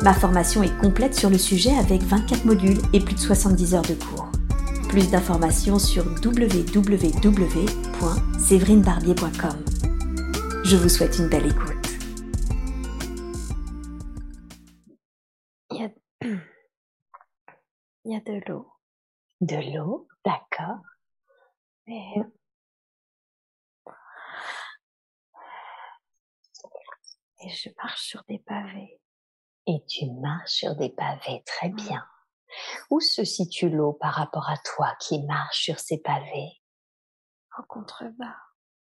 Ma formation est complète sur le sujet avec 24 modules et plus de 70 heures de cours. Plus d'informations sur www.séverinebarbier.com. Je vous souhaite une belle écoute. Il y a, Il y a de l'eau. De l'eau, d'accord. Et... Et je marche sur des pavés et tu marches sur des pavés. Très bien. Où se situe l'eau par rapport à toi qui marche sur ces pavés? En contrebas.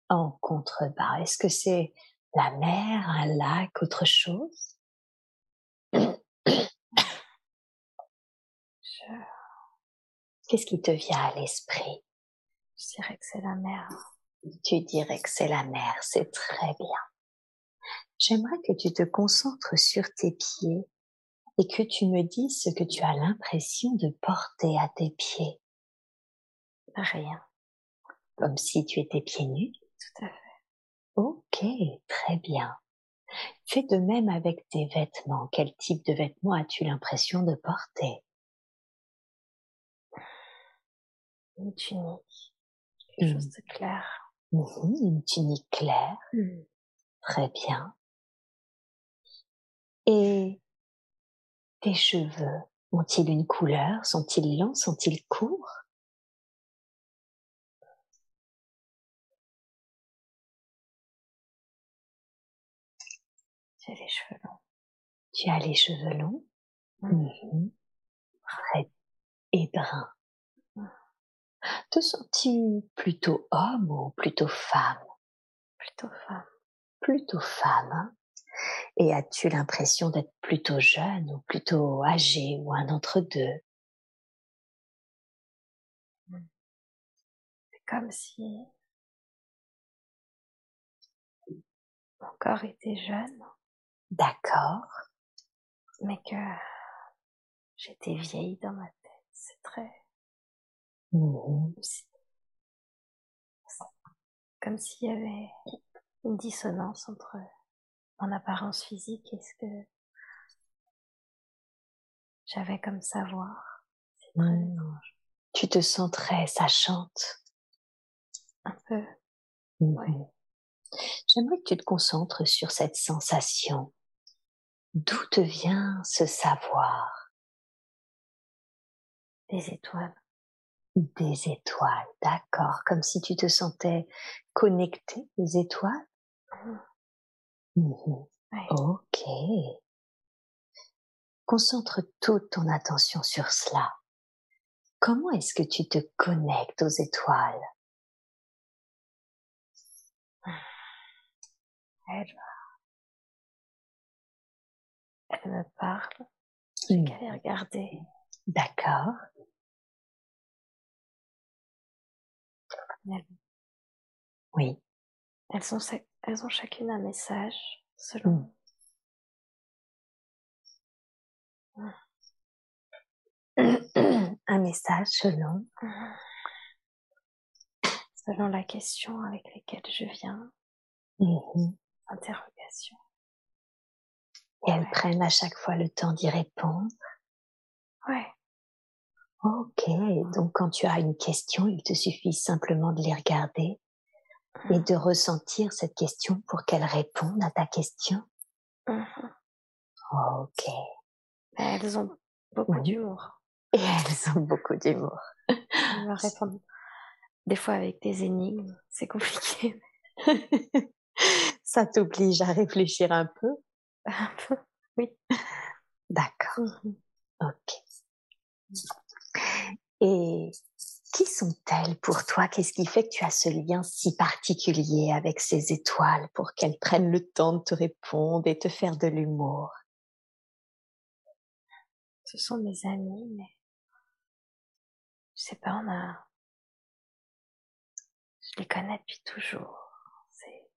En contrebas. Est-ce que c'est la mer, un lac, autre chose? Qu'est-ce qui te vient à l'esprit? Je dirais que c'est la mer. Tu dirais que c'est la mer, c'est très bien. J'aimerais que tu te concentres sur tes pieds et que tu me dises ce que tu as l'impression de porter à tes pieds. Rien. Comme si tu étais pieds nus Tout à fait. Ok, très bien. Fais de même avec tes vêtements. Quel type de vêtements as-tu l'impression de porter? Une tunique. Quelque chose de clair. Une tunique claire. Hmm. Très bien. Et tes cheveux ont-ils une couleur? Sont-ils longs? Sont-ils courts? J'ai les cheveux longs. Tu as les cheveux longs? Mmh. Très et bruns. Mmh. Te sens-tu plutôt homme ou plutôt femme? Plutôt femme. Plutôt femme. Hein? Et as-tu l'impression d'être plutôt jeune ou plutôt âgé ou un entre deux? C'est comme si mon corps était jeune. D'accord. Mais que j'étais vieille dans ma tête. C'est très... Mmh comme s'il y avait une dissonance entre en apparence physique est ce que j'avais comme savoir. C'est très mmh. étrange. Tu te sens très sachante. Un peu. Mmh J'aimerais que tu te concentres sur cette sensation. D'où te vient ce savoir? Des étoiles. Des étoiles, d'accord. Comme si tu te sentais connectée aux étoiles? Mmh. Mmh ok. Concentre toute ton attention sur cela. Comment est-ce que tu te connectes aux étoiles? Elle, elle me parle. J'ai qu'à les regarder. D'accord. Oui. Elles sont elles ont chacune un message selon. Mmh. un message selon. Selon la question avec laquelle je viens. Mmh Interrogation. Et elles prennent à chaque fois le temps d'y répondre. Ouais. Ok, donc quand tu as une question, il te suffit simplement de les regarder et de ressentir cette question pour qu'elle réponde à ta question. Mmh ok. Elles ont beaucoup d'humour. Et elles ont beaucoup d'humour. Répondent des fois avec des énigmes, c'est compliqué. Ça t'oblige à réfléchir un peu Un peu, oui. D'accord. Mmh ok. Et qui sont-elles pour toi? Qu'est-ce qui fait que tu as ce lien si particulier avec ces étoiles pour qu'elles prennent le temps de te répondre et te faire de l'humour? Ce sont mes amis, mais sais pas, on a, je les connais depuis toujours. C'est,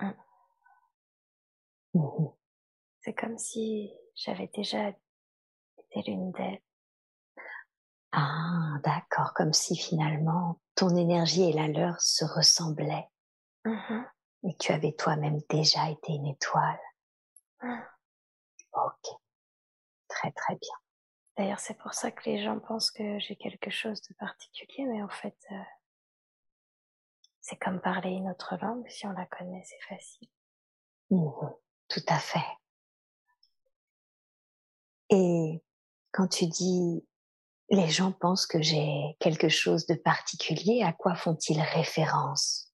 mm. Mhm. c'est comme si j'avais déjà été l'une d'elles. Ah, d'accord, comme si finalement ton énergie et la leur se ressemblaient Mhm. et tu avais toi-même déjà été une étoile. Mm. Ok, très très bien. D'ailleurs, c'est pour ça que les gens pensent que j'ai quelque chose de particulier, mais en fait, euh, c'est comme parler une autre langue. Si on la connaît, c'est facile. Mhm, Tout à fait. Et quand tu dis les gens pensent que j'ai quelque chose de particulier, à quoi font-ils référence?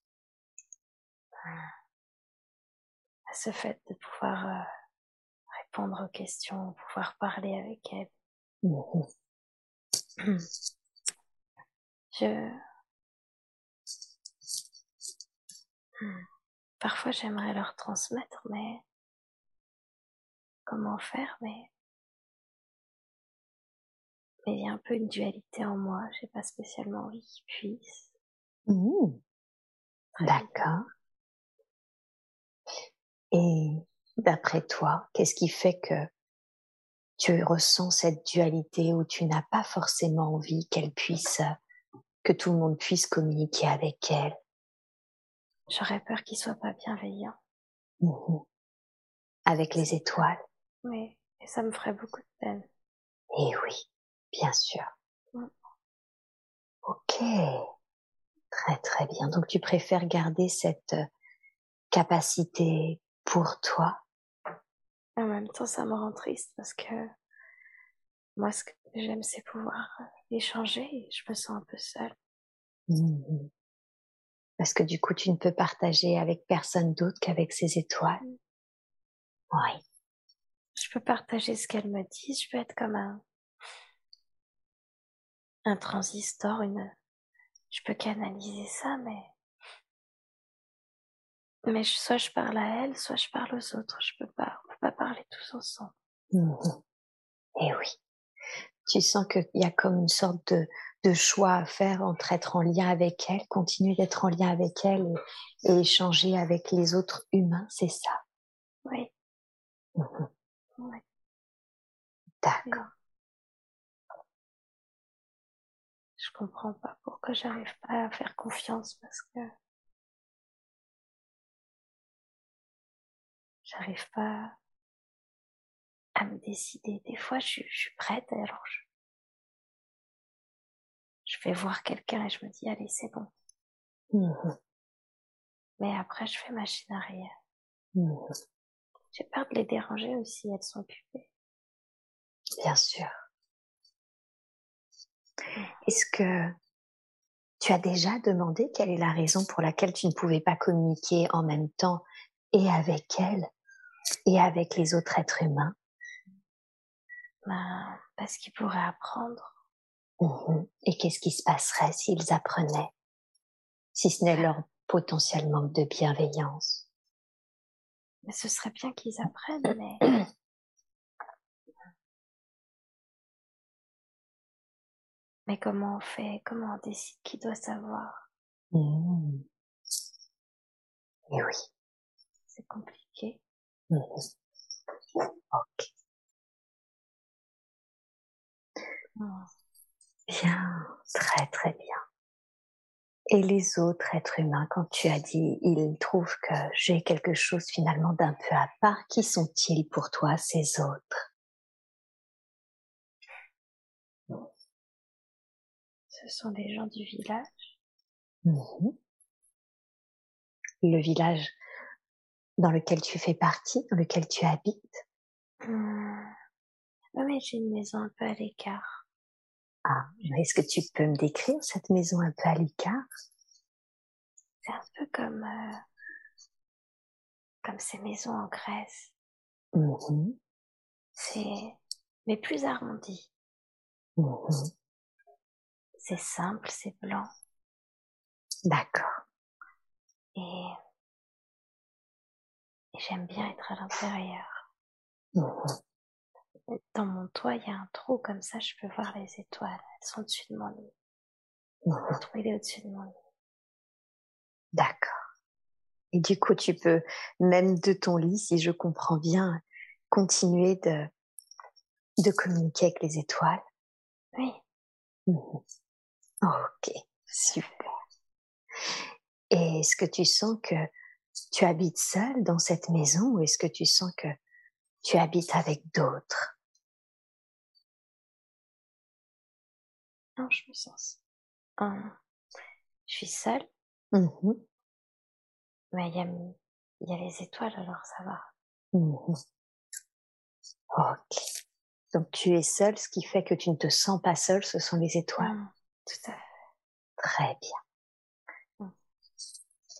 À ce fait de pouvoir euh, répondre aux questions, pouvoir parler avec elles. Mhm. Je... Hmm. Parfois, j'aimerais leur transmettre, mais comment faire Mais mais il y a un peu une dualité en moi. J'ai pas spécialement envie qu'ils puissent. Mhm. Très D'accord. Et d'après toi, qu'est-ce qui fait que tu ressens cette dualité où tu n'as pas forcément envie qu'elle puisse, que tout le monde puisse communiquer avec elle? J'aurais peur qu'ils soient pas bienveillants. Mhm. Avec les étoiles? Oui, et ça me ferait beaucoup de peine. Eh oui, bien sûr. Ok, très très bien. Donc tu préfères garder cette euh, capacité pour toi? En même temps, ça me rend triste parce que moi, ce que j'aime, c'est pouvoir euh, échanger et je me sens un peu seule. Mhm. Parce que du coup, tu ne peux partager avec personne d'autre qu'avec ces étoiles? Mm. Oui. Je peux partager ce qu'elles me disent, je peux être comme un, un transistor, une, je peux canaliser ça, mais, mais je- soit je parle à elles, soit je parle aux autres. Je peux pas, on peut pas parler tous ensemble. Mhm. Eh oui. Tu sens qu'il y a comme une sorte de, de choix à faire entre être en lien avec elle, continuer d'être en lien avec elle et, et échanger avec les autres humains, c'est ça? Oui, Mhm. oui. D'accord. Comprends pas pourquoi j'arrive pas à faire confiance parce que j'arrive pas à me décider. Des fois, je, suis- je suis prête, alors je, je vais voir quelqu'un et je me dis, allez, c'est bon. Mhm. Mais après, je fais machine arrière. Mhm. J'ai peur de les déranger aussi, elles sont occupées. Bien sûr. Est-ce que tu as déjà demandé quelle est la raison pour laquelle tu ne pouvais pas communiquer en même temps et avec elle et avec les autres êtres humains? Ben, parce qu'ils pourraient apprendre. Mhm. Et qu'est-ce qui se passerait s'ils apprenaient? Si ce n'est leur potentiel manque de bienveillance. Mais ce serait bien qu'ils apprennent, mais mais comment on fait? Comment on décide qui doit savoir? Mhm. Et oui. C'est compliqué. Mhm. Ok. Hmm. Bien, très très bien. Et les autres êtres humains, quand tu as dit, ils trouvent que j'ai quelque chose finalement d'un peu à part, qui sont-ils pour toi ces autres? Ce sont des gens du village. Mhm. Le village dans lequel tu fais partie, dans lequel tu habites Hmm. Oui, mais j'ai une maison un peu à l'écart. Ah, est-ce que tu peux me décrire cette maison un peu à l'écart? C'est un peu comme euh, comme ces maisons en Grèce. Mhm. C'est mais plus arrondi. Mhm. C'est simple, c'est blanc D'accord. et, et j'aime bien être à l'intérieur. Mhm. Dans mon toit, il y a un trou comme ça, je peux voir les étoiles. Elles sont au-dessus de mon lit. Le trou, il est au-dessus de mon lit. D'accord. Et du coup, tu peux, même de ton lit, si je comprends bien, continuer de, de communiquer avec les étoiles. Oui. Mhm. Ok, super. Et est-ce que tu sens que tu habites seule dans cette maison ou est-ce que tu sens que tu habites avec d'autres? Non, je me sens. Hum, je suis seule? Mmh Mais il y a, y a les étoiles, alors ça va. Mmh ok. Donc tu es seule, ce qui fait que tu ne te sens pas seule, ce sont les étoiles? Mmh, tout à fait. Très bien.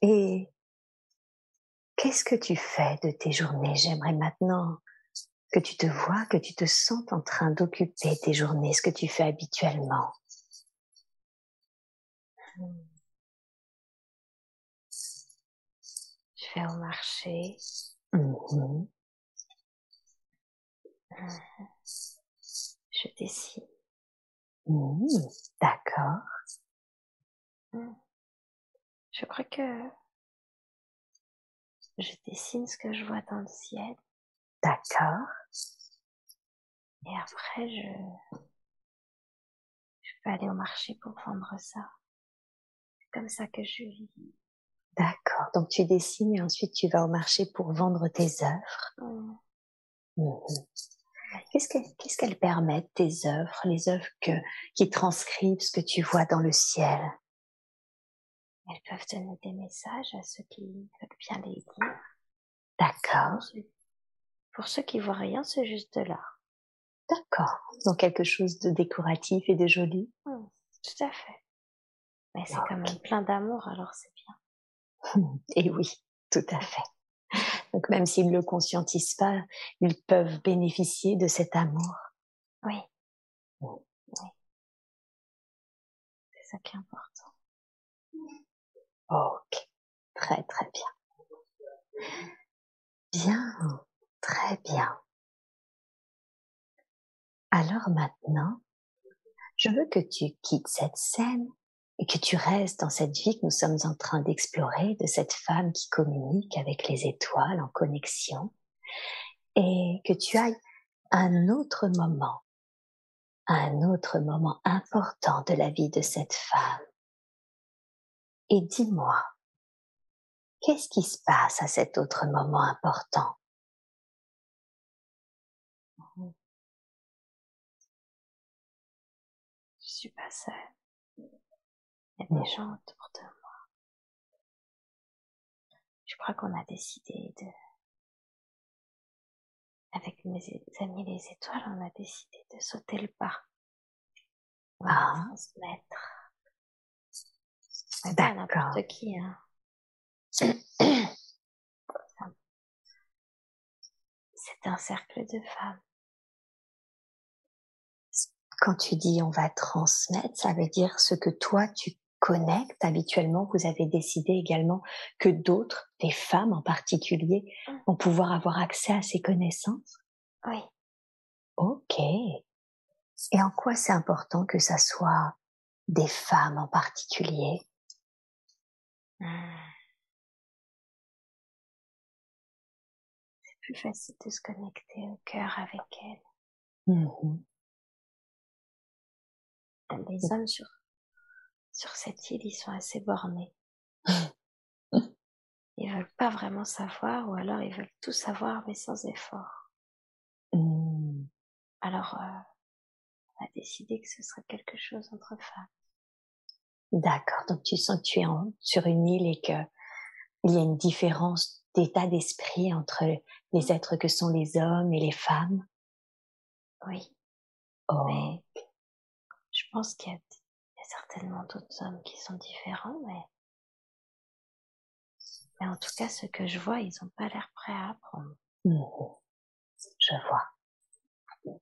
Et qu'est-ce que tu fais de tes journées? J'aimerais maintenant que tu te vois, que tu te sentes en train d'occuper tes journées, ce que tu fais habituellement. Je vais au marché. Mmh Je dessine. Mmh, D'accord. Mmh. Je crois que je dessine ce que je vois dans le ciel. D'accord. Et après, je, je peux aller au marché pour vendre ça. C'est comme ça que je vis. D'accord. Donc tu dessines et ensuite tu vas au marché pour vendre tes œuvres. Mmh. Qu'est-ce qu'elles permettent, tes œuvres, les œuvres que, qui transcrivent ce que tu vois dans le ciel? Elles peuvent donner des messages à ceux qui veulent bien les dire. D'accord. Pour ceux qui voient rien, c'est juste de l'art. D'accord. Donc quelque chose de décoratif et de joli? Mmh, tout à fait. Mais c'est Ok. quand même plein d'amour, alors c'est bien. Et oui, tout à fait. Donc même s'ils ne le conscientisent pas, ils peuvent bénéficier de cet amour. Oui. Oui. C'est ça qui est important. Ok. Très très bien. Bien. Très bien. Alors maintenant, je veux que tu quittes cette scène et que tu restes dans cette vie que nous sommes en train d'explorer de cette femme qui communique avec les étoiles en connexion et que tu ailles à un autre moment, à un autre moment important de la vie de cette femme. Et dis-moi, qu'est-ce qui se passe à cet autre moment important? Je suis pas seule. Il y a des gens autour de moi. Je crois qu'on a décidé de, avec mes amis les étoiles, on a décidé de sauter le pas. On va Ah. transmettre. Mais pas à D'accord. n'importe qui, hein. C'est un cercle de femmes. Quand tu dis on va transmettre, ça veut dire ce que toi tu connectes habituellement. Vous avez décidé également que d'autres, des femmes en particulier, Mm. vont pouvoir avoir accès à ces connaissances? Oui. Ok. Et en quoi c'est important que ça soit des femmes en particulier? C'est plus facile de se connecter au cœur avec elles. Mhm. Les hommes sur, sur cette île, ils sont assez bornés. Ils veulent pas vraiment savoir, ou alors ils veulent tout savoir, mais sans effort. Mm. Alors, euh, on a décidé que ce serait quelque chose entre femmes. D'accord. Donc tu sens que tu es en- sur une île et que il y a une différence d'état d'esprit entre les êtres que sont les hommes et les femmes? Oui, Oh. mais je pense qu'il y a certainement d'autres hommes qui sont différents, mais, mais en tout cas, ceux que je vois, ils ont pas l'air prêts à apprendre. Mhm. Je vois.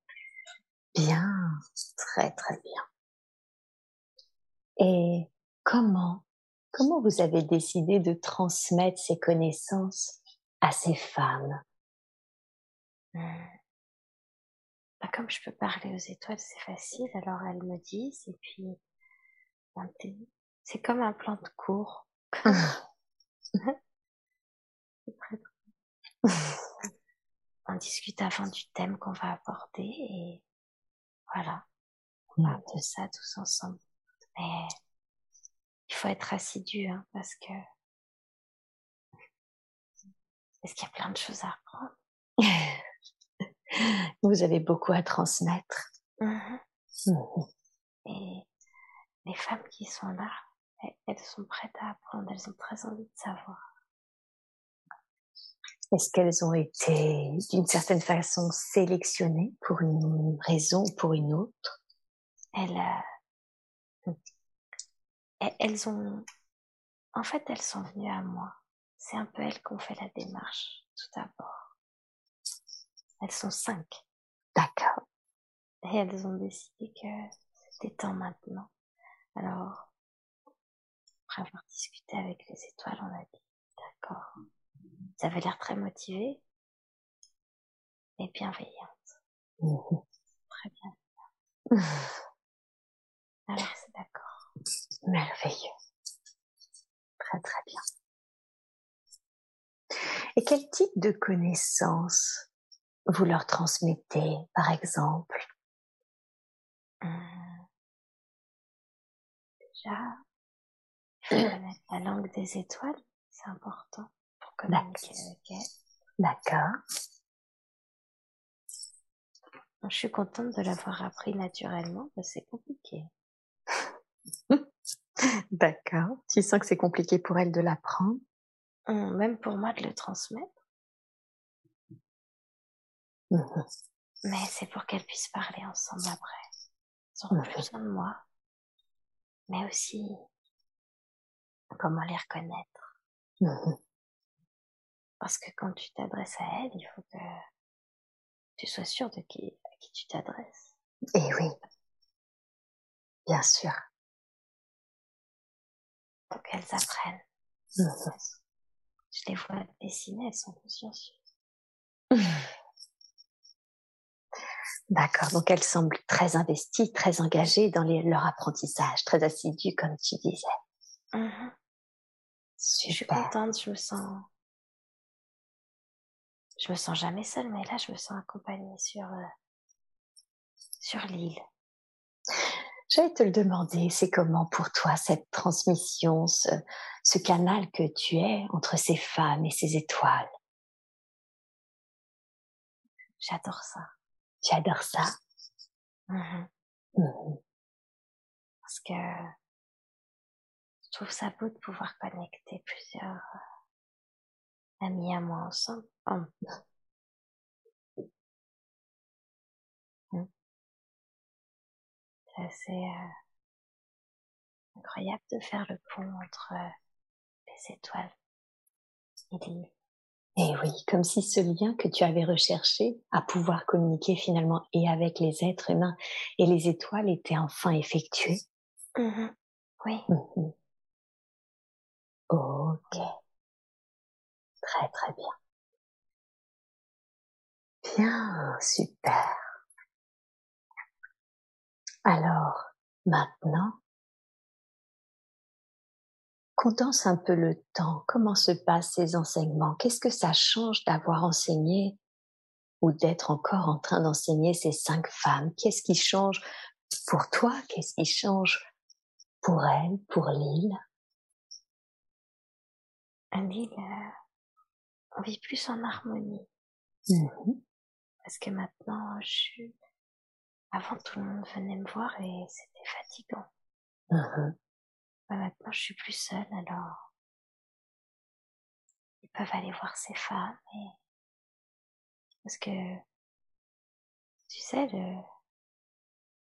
Bien, très très bien. Et comment, comment vous avez décidé de transmettre ces connaissances à ces femmes? Hmm. bah, comme je peux parler aux étoiles, c'est facile, alors elles me disent, et puis c'est comme un plan de cours. On discute avant du thème qu'on va aborder et voilà, on parle de ça tous ensemble. Mais il faut être assidu hein, parce que parce qu'il y a plein de choses à apprendre. Vous avez beaucoup à transmettre. Mmh mmh et les femmes qui sont là, elles sont prêtes à apprendre, elles ont très envie de savoir. Est-ce qu'elles ont été d'une certaine façon sélectionnées pour une raison ou pour une autre? Elles, euh, elles ont, en fait, elles sont venues à moi. C'est un peu elles qui ont fait la démarche tout d'abord. Elles sont cinq. D'accord. Et elles ont décidé que c'était temps maintenant. Alors, après avoir discuté avec les étoiles, on a dit, d'accord, vous avez l'air très motivé et bienveillante. Mmh très bien. Alors, c'est d'accord. Merveilleux. Très, très bien. Et quel type de connaissances vous leur transmettez, par exemple? Mmh. Déjà, connaître la langue des étoiles, c'est important pour communiquer avec elles. D'accord. Je suis contente de l'avoir appris naturellement, mais c'est compliqué. D'accord. Tu sens que c'est compliqué pour elle de l'apprendre? Hum, même pour moi de le transmettre. Mmh Mais c'est pour qu'elles puissent parler ensemble après. Elles auront plus besoin de moi. Mais aussi comment les reconnaître. Mmh Parce que quand tu t'adresses à elles, il faut que tu sois sûr de qui, à qui tu t'adresses. Eh oui. Bien sûr. Pour qu'elles apprennent. Mmh je les vois dessiner, elles sont consciencieuses. D'accord, donc elles semblent très investies, très engagées dans leur apprentissage, très assidues, comme tu disais. Mmh je suis contente, je me sens. Je me sens jamais seule, mais là, je me sens accompagnée sur, euh, sur l'île. J'allais te le demander, c'est comment pour toi cette transmission, ce, canal que tu es entre ces femmes et ces étoiles? J'adore ça. J'adore ça. Mmh mmh Parce que je trouve ça beau de pouvoir connecter plusieurs euh, amis à moi ensemble. Oh. C'est assez euh, incroyable de faire le pont entre euh, les étoiles et l'île. Et oui, comme si ce lien que tu avais recherché à pouvoir communiquer finalement et avec les êtres humains et les étoiles était enfin effectué. Mmh oui. Mmh ok. Très très bien. Bien, super. Alors, maintenant, condense un peu le temps. Comment se passent ces enseignements? Qu'est-ce que ça change d'avoir enseigné ou d'être encore en train d'enseigner ces cinq femmes? Qu'est-ce qui change pour toi? Qu'est-ce qui change pour elles, pour l'île L'île, euh, on vit plus en harmonie. Mmh Parce que maintenant, je suis avant, tout le monde venait me voir et c'était fatigant. Mmh maintenant, je suis plus seule, alors ils peuvent aller voir ces femmes. Et... Parce que, tu sais, le...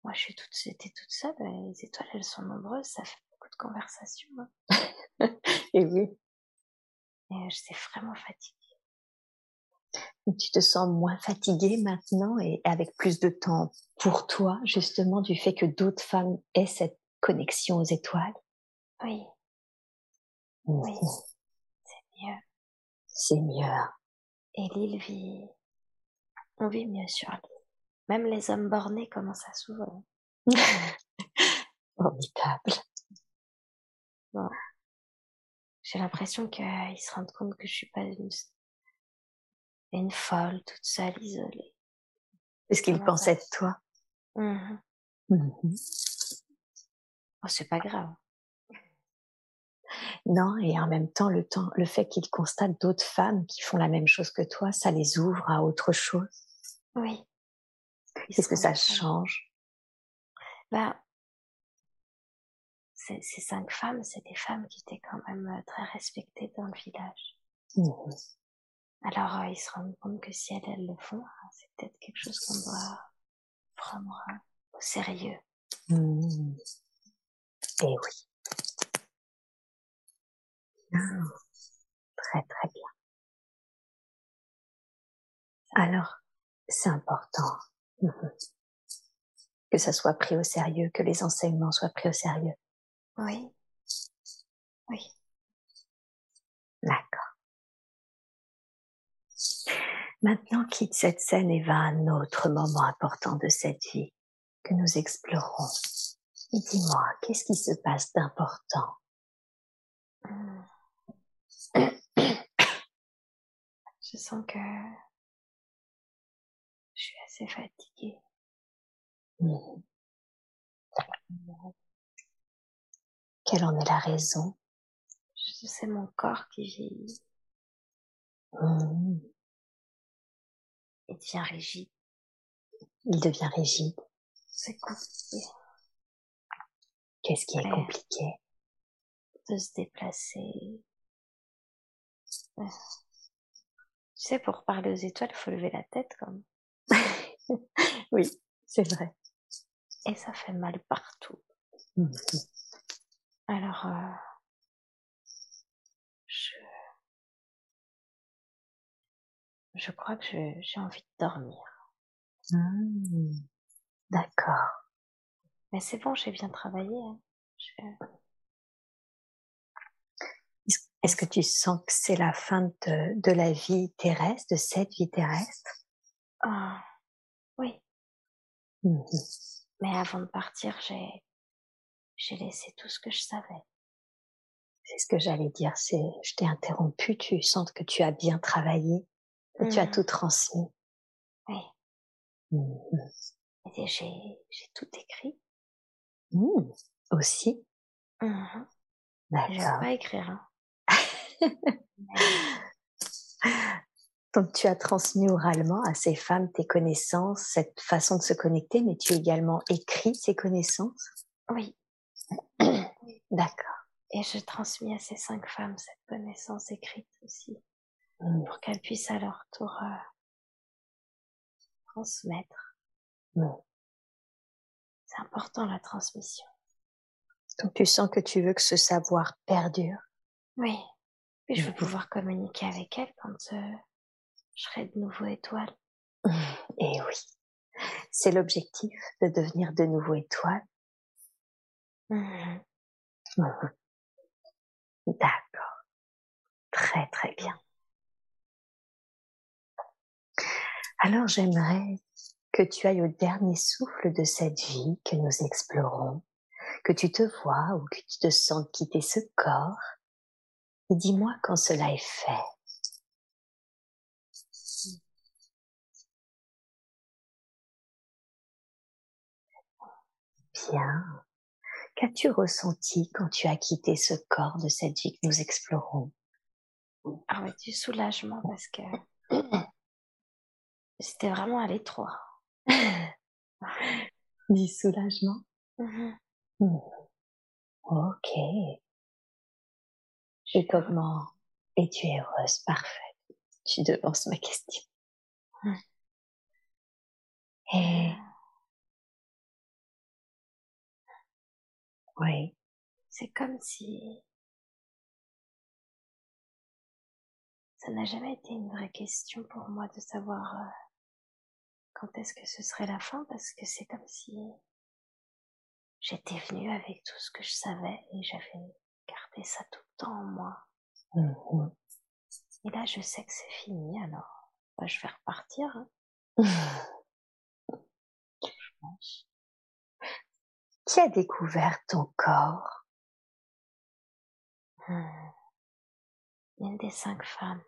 moi, je suis toute, j'étais toute seule. Les étoiles, elles sont nombreuses, ça fait beaucoup de conversations. Hein. et oui. Et j'étais vraiment fatiguée tu te sens moins fatiguée maintenant et avec plus de temps pour toi, justement, du fait que d'autres femmes aient cette connexion aux étoiles? Oui. Mmh. Oui. C'est mieux. C'est mieux. Et l'île vit. On vit mieux sur l'île. Même les hommes bornés commencent à s'ouvrir. Formidable. Bon. J'ai l'impression qu'ils se rendent compte que je suis pas une, une folle, toute seule, isolée. C'est ce qu'ils pensaient de toi? Mhm. Mhm. Oh, c'est pas grave. Non, et en même temps, le temps, le fait qu'ils constatent d'autres femmes qui font la même chose que toi, ça les ouvre à autre chose. Oui. Qu'est-ce que ça change? Bah, ces ces cinq femmes, c'est des femmes qui étaient quand même euh, très respectées dans le village. Mhm. Alors, euh, ils se rendent compte que si elles, elles le font, hein, c'est peut-être quelque chose qu'on doit prendre euh, au sérieux. Mhm. Et oui. Très très bien. Alors, c'est important que ça soit pris au sérieux, que les enseignements soient pris au sérieux. Oui. Oui. D'accord. Maintenant, quitte cette scène et va à un autre moment important de cette vie que nous explorons. Et dis-moi, qu'est-ce qui se passe d'important? Hmm. Je sens que je suis assez fatiguée. Quelle en est la raison? C'est mon corps qui vieillit Mhm. et devient rigide. Il devient rigide. C'est compliqué Qu'est-ce qui est compliqué? De se déplacer. Tu sais, pour parler aux étoiles, il faut lever la tête même. Oui, c'est vrai. Et ça fait mal partout. Mhm. Alors, euh, je, je crois que je- j'ai envie de dormir. Mhm. D'accord. Mais c'est bon, j'ai bien travaillé. hein. Je- Est-ce- que tu sens que c'est la fin de, de la vie terrestre, de cette vie terrestre? Ah, oui, Mhm. mais avant de partir, j'ai j'ai laissé tout ce que je savais. C'est ce que j'allais dire. C'est, je t'ai interrompu. Tu sens que tu as bien travaillé, que tu as Mhm. tout transmis. Oui, Mhm. j'ai j'ai tout écrit. Mhm. Aussi, Mhm. J'aime d'accord. pas écrire. Hein. Donc tu as transmis oralement à ces femmes tes connaissances, cette façon de se connecter, mais tu as également écrit ces connaissances? oui, D'accord. et je transmis à ces cinq femmes cette connaissance écrite aussi, Mhm. pour qu'elles puissent à leur tour euh, transmettre. Mhm. C'est important la transmission. Donc tu sens que tu veux que ce savoir perdure? Oui, et je veux Mhm. pouvoir communiquer avec elles quand euh, je serai de nouveau étoile. Et oui, c'est l'objectif de devenir de nouveau étoile. Mhm. Mhm. D'accord. Très très bien. Alors j'aimerais que tu ailles au dernier souffle de cette vie que nous explorons, que tu te vois ou que tu te sens quitter ce corps. Et dis-moi quand cela est fait. Bien. Qu'as-tu ressenti quand tu as quitté ce corps de cette vie que nous explorons? Ah ouais, du soulagement parce que c'était vraiment à l'étroit. Du soulagement? Mhm. Hmm. Ok. Et comment es-tu heureuse Parfait. Tu devances ma question. Et oui, C'est comme si ça n'a jamais été une vraie question pour moi de savoir euh, quand est-ce que ce serait la fin parce que c'est comme si j'étais venue avec tout ce que je savais et j'avais gardé ça tout temps en moi. Mhm. Et là, je sais que c'est fini, alors bah, je vais repartir. hein. Qui a découvert ton corps? Hmm. Une des cinq femmes.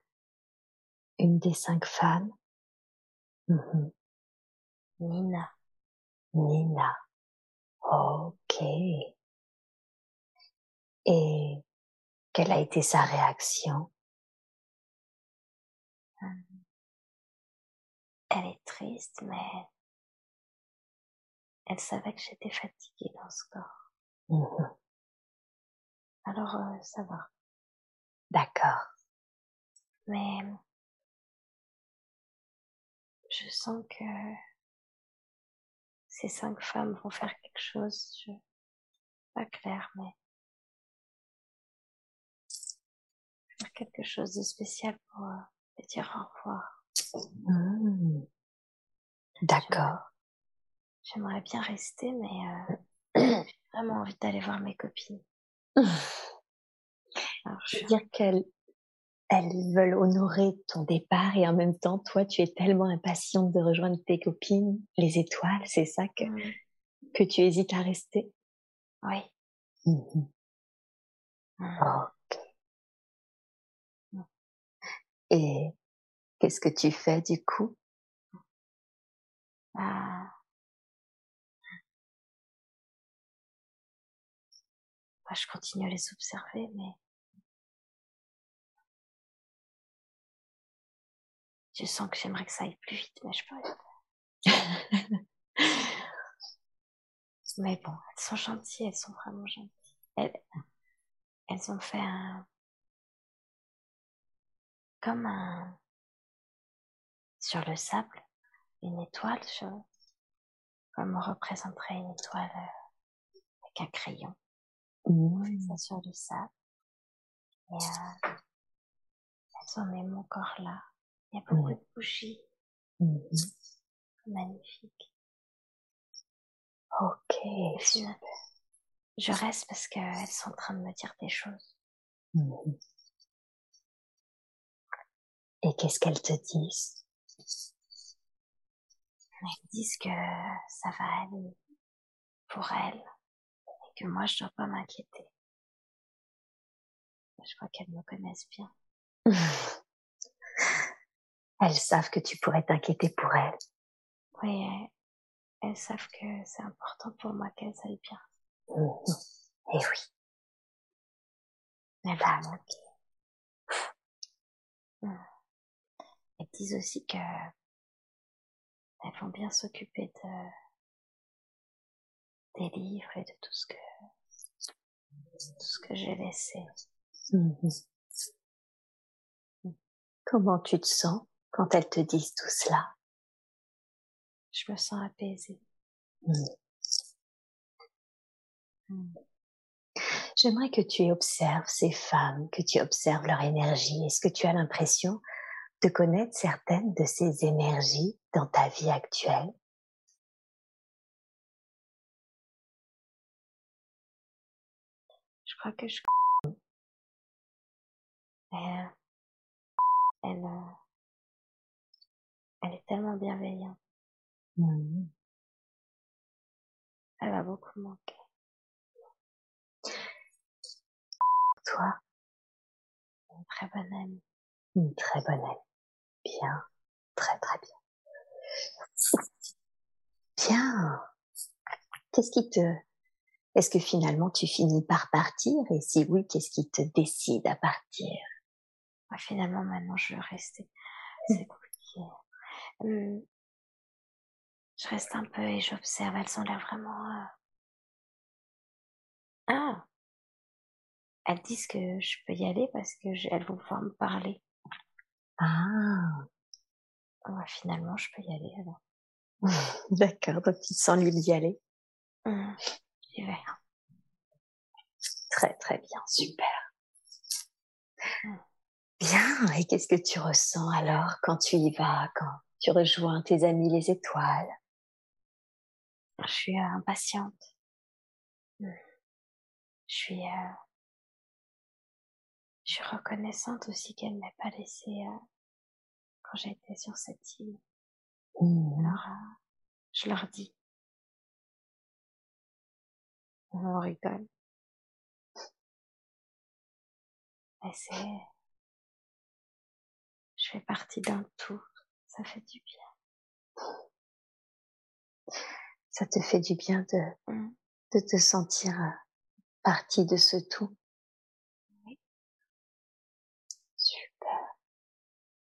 Une des cinq femmes? Mhm. Nina. Nina. Ok. Et quelle a été sa réaction Hmm. Elle est triste, mais elle savait que j'étais fatiguée dans ce corps. Mhm. Alors, euh, ça va. D'accord. Mais je sens que ces cinq femmes vont faire quelque chose. Je... Pas clair, mais quelque chose de spécial pour euh, te dire au revoir. Hmm. D'accord. J'aimerais bien rester, mais euh, j'ai vraiment envie d'aller voir mes copines. Alors, je veux dire qu'elles elles veulent honorer ton départ et en même temps, toi, tu es tellement impatiente de rejoindre tes copines, les étoiles, c'est ça que, Hmm. que tu hésites à rester? Oui. Hmm. Et qu'est-ce que tu fais du coup? Ah. Bah, je continue à les observer, mais je sens que j'aimerais que ça aille plus vite, mais je peux rien faire. Mais bon, elles sont gentilles, elles sont vraiment gentilles. Elles, elles ont fait un, comme un, sur le sable, une étoile, je, comme on représenterait une étoile euh, avec un crayon. Ça sur le sable. Et euh, elles ont mis mon corps là. Il y a beaucoup de bougies, Mhm. magnifiques. Ok. Finalement, je reste parce qu'elles sont en train de me dire des choses. Et qu'est-ce qu'elles te disent? Elles disent que ça va aller pour elles et que moi je dois pas m'inquiéter. Je crois qu'elles me connaissent bien. Elles savent que tu pourrais t'inquiéter pour elles. Oui, elles, elles savent que c'est important pour moi qu'elles aillent bien. Mhm. Et oui. Mais me manquer. Hmm. Elles disent aussi que elles vont bien s'occuper de des livres et de tout ce que tout ce que j'ai laissé. Mhm. Comment tu te sens quand elles te disent tout cela? Je me sens apaisée. Mhm. Hmm. J'aimerais que tu observes ces femmes, que tu observes leur énergie. Est-ce que tu as l'impression de connaître certaines de ces énergies dans ta vie actuelle? Je crois que je elle, elle, euh, elle est tellement bienveillante. Mhm. Elle va beaucoup manquer. Toi, Une très bonne amie. Une très bonne amie. Bien, très très bien. Bien. Qu'est-ce qui te... Est-ce que finalement tu finis par partir? Et si oui, qu'est-ce qui te décide à partir? Ouais, finalement, maintenant, je veux rester. C'est compliqué. Hum, Je reste un peu et j'observe. Elles ont l'air vraiment... euh, Ah Elles disent que je peux y aller parce que je- elles vont pouvoir me parler. Ah, Ouais, finalement, je peux y aller alors. d'accord. Donc tu te sens libre d'y aller Hum, J'y vais. Très très bien, super. Mm. Bien, et qu'est-ce que tu ressens alors quand tu y vas, quand tu rejoins tes amis les étoiles? Je suis euh, impatiente. Hum. Je suis... euh, Je suis reconnaissante aussi qu'elle m'ait pas laissé euh, quand j'étais sur cette île. Mhm. Alors, euh, je leur dis On rigole. Et c'est... Je fais partie d'un tout. Ça fait du bien. Ça te fait du bien de, Mmh. de te sentir euh, partie de ce tout. Oui. Super.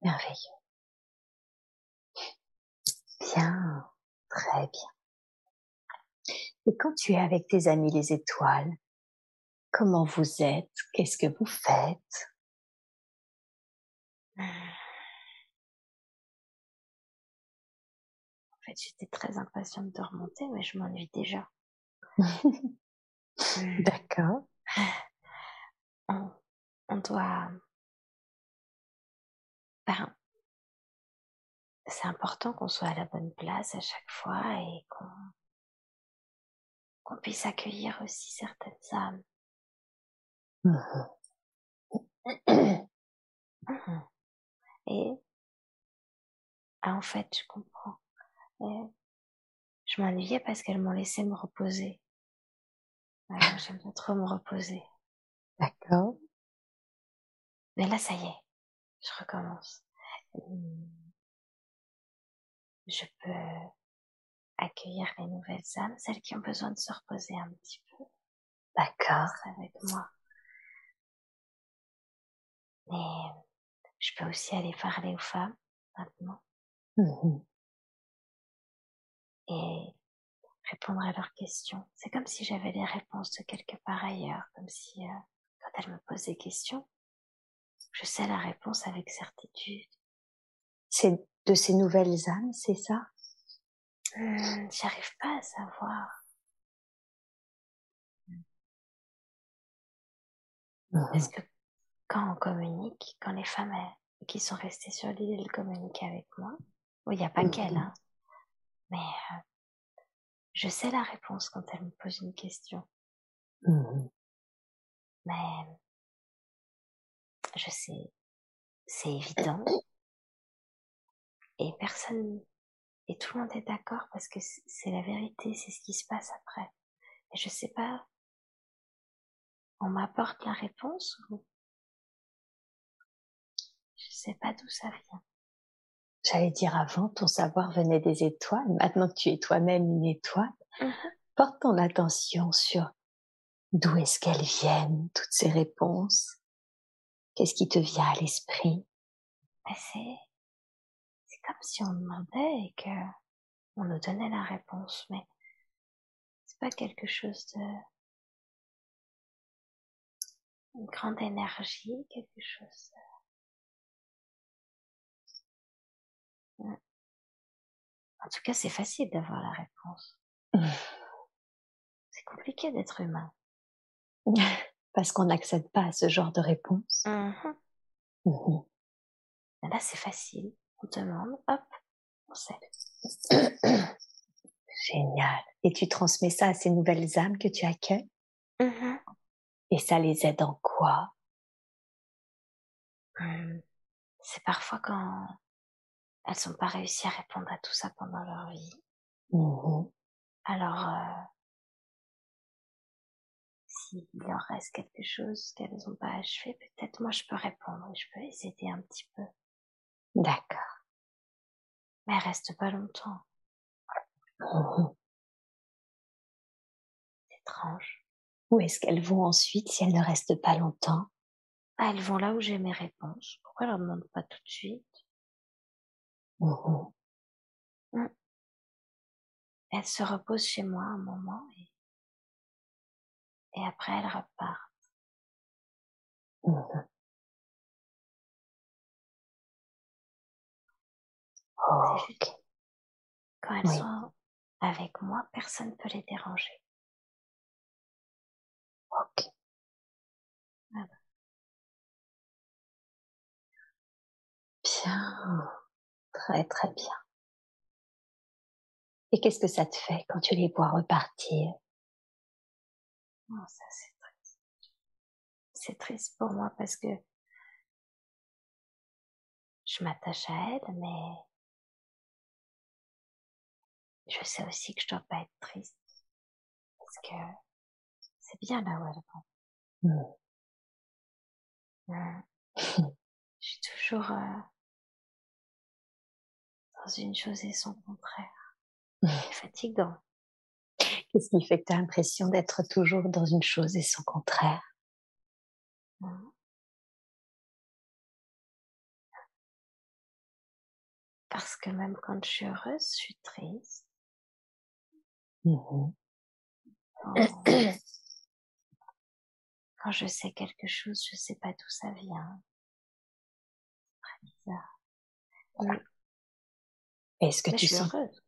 Merveilleux. Bien. Très bien. Et quand tu es avec tes amis les étoiles, comment vous êtes? Qu'est-ce que vous faites? En fait, j'étais très impatiente de remonter, mais je m'ennuie déjà. Mmh. D'accord. On, on doit... Ben, c'est important qu'on soit à la bonne place à chaque fois et qu'on qu'on puisse accueillir aussi certaines âmes. Mhm. Et ah, en fait, je comprends. Et je m'ennuyais parce qu'elles m'ont laissé me reposer. J'aime bien trop me reposer. D'accord. Mais là, ça y est, je recommence. Je peux accueillir les nouvelles âmes, celles qui ont besoin de se reposer un petit peu, D'accord. avec moi. Mais je peux aussi aller parler aux femmes maintenant Mhm. et répondre à leurs questions. C'est comme si j'avais les réponses de quelque part ailleurs, comme si euh, quand elles me posent des questions, je sais la réponse avec certitude. C'est de ces nouvelles âmes, c'est ça? Hum, J'arrive pas à savoir. Mhm. Parce que quand on communique, quand les femmes elles, qui sont restées sur l'île, communiquent avec moi, il n'y a pas Mhm. qu'elles, hein, mais euh, je sais la réponse quand elles me posent une question. Mhm. Mais je sais, c'est évident. Et personne, et tout le monde est d'accord parce que c'est la vérité, c'est ce qui se passe après. Et je sais pas, on m'apporte la réponse ou je sais pas d'où ça vient. J'allais dire avant, ton savoir venait des étoiles. Maintenant que tu es toi-même une étoile, Mhm. porte ton attention sur d'où est-ce qu'elles viennent, toutes ces réponses. Qu'est-ce qui te vient à l'esprit? Mais c'est, comme si on demandait et que on nous donnait la réponse, mais c'est pas quelque chose de, une grande énergie, quelque chose de... En tout cas, c'est facile d'avoir la réponse. C'est compliqué d'être humain. Parce qu'on n'accède pas à ce genre de réponse. Mhm. Mhm. Mais Là, c'est facile. On demande, hop, on sait. Génial. Et tu transmets ça à ces nouvelles âmes que tu accueilles? Mhm. Et ça les aide en quoi? Hum. C'est parfois quand elles n'ont pas réussi à répondre à tout ça pendant leur vie. Mhm. Alors, euh, s'il leur reste quelque chose qu'elles n'ont pas achevé, peut-être moi je peux répondre et je peux les aider un petit peu. D'accord. Mais elles restent pas longtemps. Mhm. C'est étrange. Où est-ce qu'elles vont ensuite si elles ne restent pas longtemps? Ah, elles vont là où j'ai mes réponses. Pourquoi elles leur demandent pas tout de suite? Mhm. Elles se reposent chez moi un moment et, et après elles repartent. Juste Ok. quand elles Oui. sont avec moi, personne ne peut les déranger. Ok. Voilà. Bien. Très très bien. Et qu'est-ce que ça te fait quand tu les vois repartir? Non, ça c'est triste. C'est triste pour moi parce que je m'attache à elles, mais je sais aussi que je dois pas être triste parce que c'est bien là où elle va. Hmm. Je suis toujours euh, dans une chose et son contraire. C'est fatigant. Qu'est-ce qui fait que tu as l'impression d'être toujours dans une chose et son contraire? Parce que même quand je suis heureuse, je suis triste. Mmh quand je sais quelque chose, je sais pas d'où ça vient. C'est très bizarre. Est-ce que tu sens heureuse.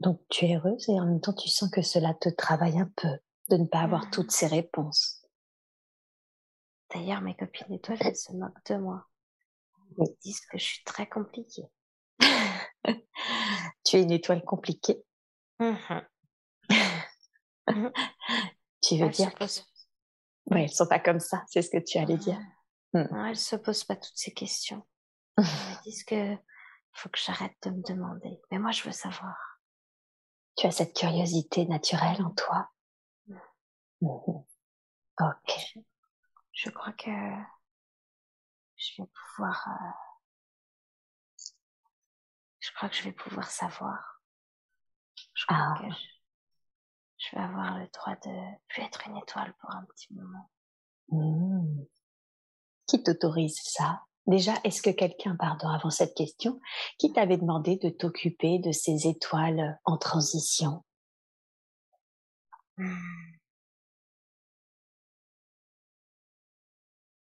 Donc tu es heureuse et en même temps tu sens que cela te travaille un peu de ne pas avoir toutes ces réponses. D'ailleurs, mes copines étoiles, elles se moquent de moi. Elles disent que je suis très compliquée. tu es une étoile compliquée. Mmh tu veux dire que... Oui, elles sont pas comme ça, c'est ce que tu allais dire. Mmh. Non, elles se posent pas toutes ces questions. Elles me disent que faut que j'arrête de me demander. Mais moi, je veux savoir. Tu as cette curiosité naturelle en toi. Mmh. Mmh ok. Je, crois que je vais pouvoir. Euh... Je crois que je vais pouvoir savoir. Je crois ah. que je je vais avoir le droit de plus être une étoile pour un petit moment. Mmh. Qui t'autorise ça? Déjà, est-ce que quelqu'un, pardon, avant cette question, qui t'avait demandé de t'occuper de ces étoiles en transition? Mmh.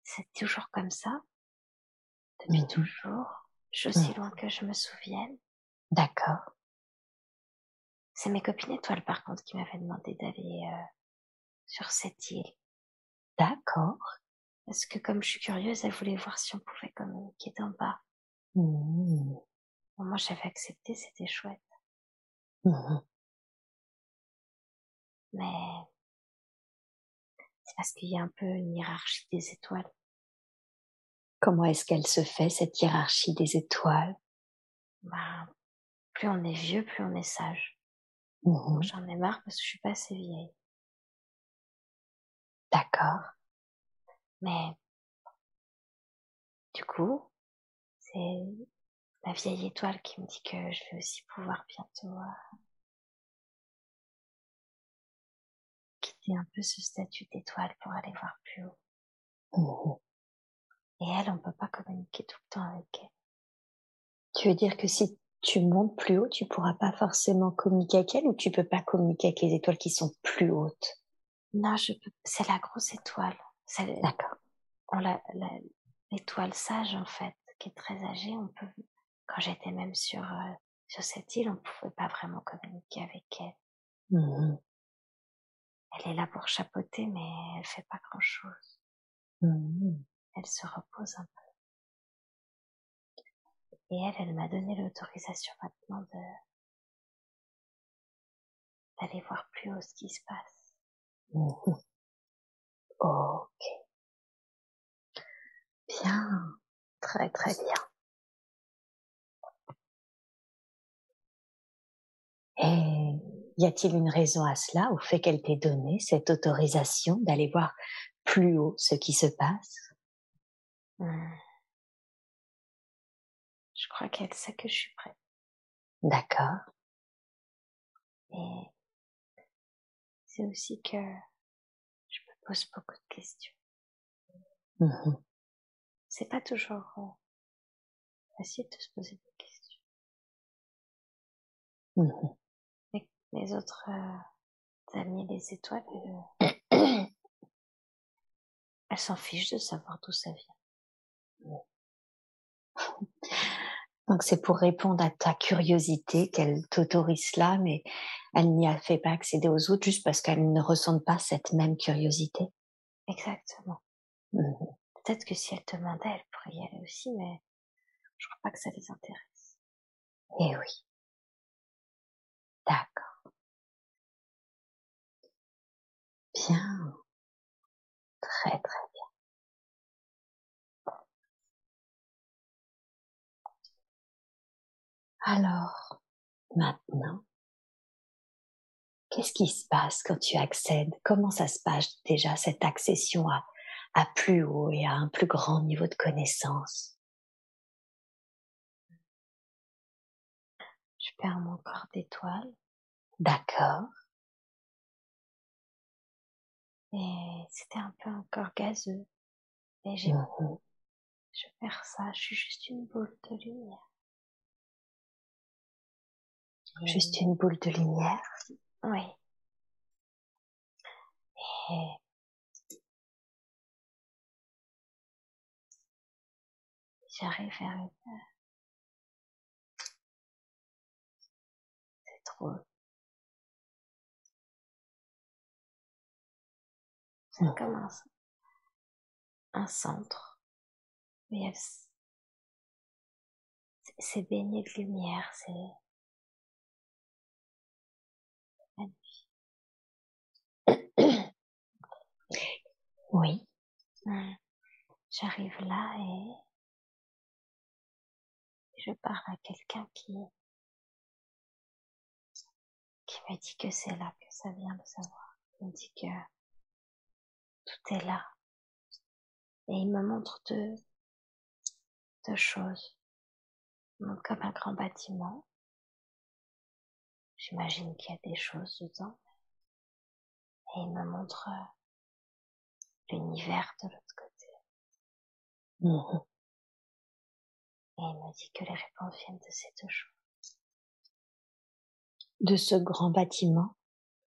C'est toujours comme ça? Depuis mmh. toujours? Je suis aussi loin que je me souvienne. D'accord. C'est mes copines étoiles, par contre, qui m'avaient demandé d'aller euh, sur cette île. D'accord. Parce que comme je suis curieuse, elles voulaient voir si on pouvait communiquer d'en bas. Mmh. moi, j'avais accepté, c'était chouette. Mmh. Mais c'est parce qu'il y a un peu une hiérarchie des étoiles. Comment est-ce qu'elle se fait, cette hiérarchie des étoiles? Bah, Plus on est vieux, plus on est sage. Mmh j'en ai marre parce que je suis pas assez vieille. D'accord. Mais du coup, c'est la vieille étoile qui me dit que je vais aussi pouvoir bientôt euh, quitter un peu ce statut d'étoile pour aller voir plus haut. Mmh Et elle, on peut pas communiquer tout le temps avec elle. Tu veux dire que si tu montes plus haut, tu pourras pas forcément communiquer avec elle ou tu peux pas communiquer avec les étoiles qui sont plus hautes? Non, je peux. C'est la grosse étoile. D'accord. On la, l'étoile sage en fait, qui est très âgée. On peut. Quand j'étais même sur euh, sur cette île, on pouvait pas vraiment communiquer avec elle. Mmh elle est là pour chapeauter, mais elle fait pas grand chose. Mmh elle se repose un peu. Et elle, elle m'a donné l'autorisation maintenant de d'aller voir plus haut ce qui se passe. Mmh ok. Bien. Très très bien. Et y a-t-il une raison à cela, au fait qu'elle t'ait donné cette autorisation d'aller voir plus haut ce qui se passe? Mmh. Je crois qu'elle sait que je suis prête. D'accord. Et c'est aussi que pose beaucoup de questions. Mmh c'est pas toujours euh, facile de se poser des questions. Mmh les autres euh, amis, les étoiles, elles s'en fichent de savoir d'où ça vient. Donc c'est pour répondre à ta curiosité qu'elle t'autorise cela, mais elle n'y a fait pas accéder aux autres juste parce qu'elle ne ressentent pas cette même curiosité. Exactement. Mmh Peut-être que si elle te demandait, elle pourrait y aller aussi, mais je crois pas que ça les intéresse. Eh oui. D'accord. Bien. Très très Alors, maintenant, Qu'est-ce qui se passe quand tu accèdes? Comment ça se passe déjà cette accession à, à plus haut et à un plus grand niveau de connaissance? Je perds mon corps d'étoile. D'accord. Et c'était un peu un corps gazeux. Et j'ai, mmh je perds ça, je suis juste une boule de lumière. Juste une boule de lumière. Oui. Et j'arrive vers une... C'est trop... C'est mmh. comme un, un centre. C'est baigné de lumière, c'est Oui. Mmh. J'arrive là et je parle à quelqu'un qui qui me dit que c'est là que ça vient de savoir. Il me dit que tout est là. Et il me montre deux, choses. Comme un grand bâtiment. J'imagine qu'il y a des choses dedans. Et il me montre l'univers de l'autre côté. Mmh Et il me dit que les réponses viennent de ces deux choses. De ce grand bâtiment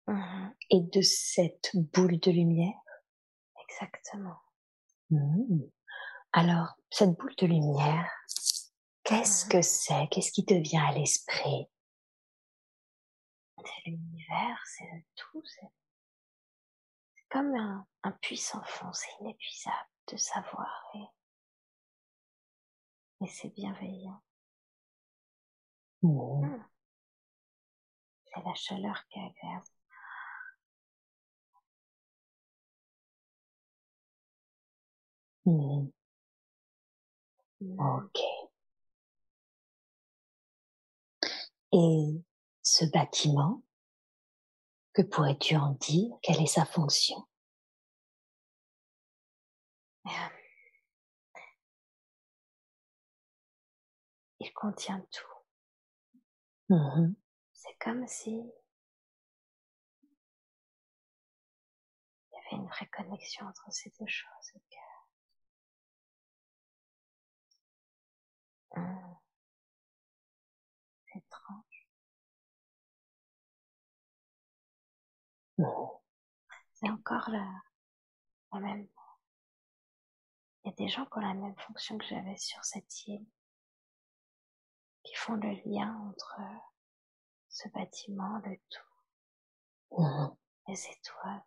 mmh et de cette boule de lumière. Exactement. Mmh. Alors, cette boule de lumière, qu'est-ce que c'est? Qu'est-ce qui te vient à l'esprit? C'est l'univers, c'est le tout, c'est comme un, un puissant fond, c'est inépuisable de savoir et, et c'est bienveillant. Mmh. Mmh. C'est la chaleur qui est agréable. Mmh. Ok. Et ce bâtiment, que pourrais-tu en dire? Quelle est sa fonction? Euh, Il contient tout. mmh C'est comme si il y avait une vraie connexion entre ces deux choses. Que... Mmh. C'est encore la, la même. Il y a des gens qui ont la même fonction que j'avais sur cette île, qui font le lien entre ce bâtiment, le tout, mmh les étoiles,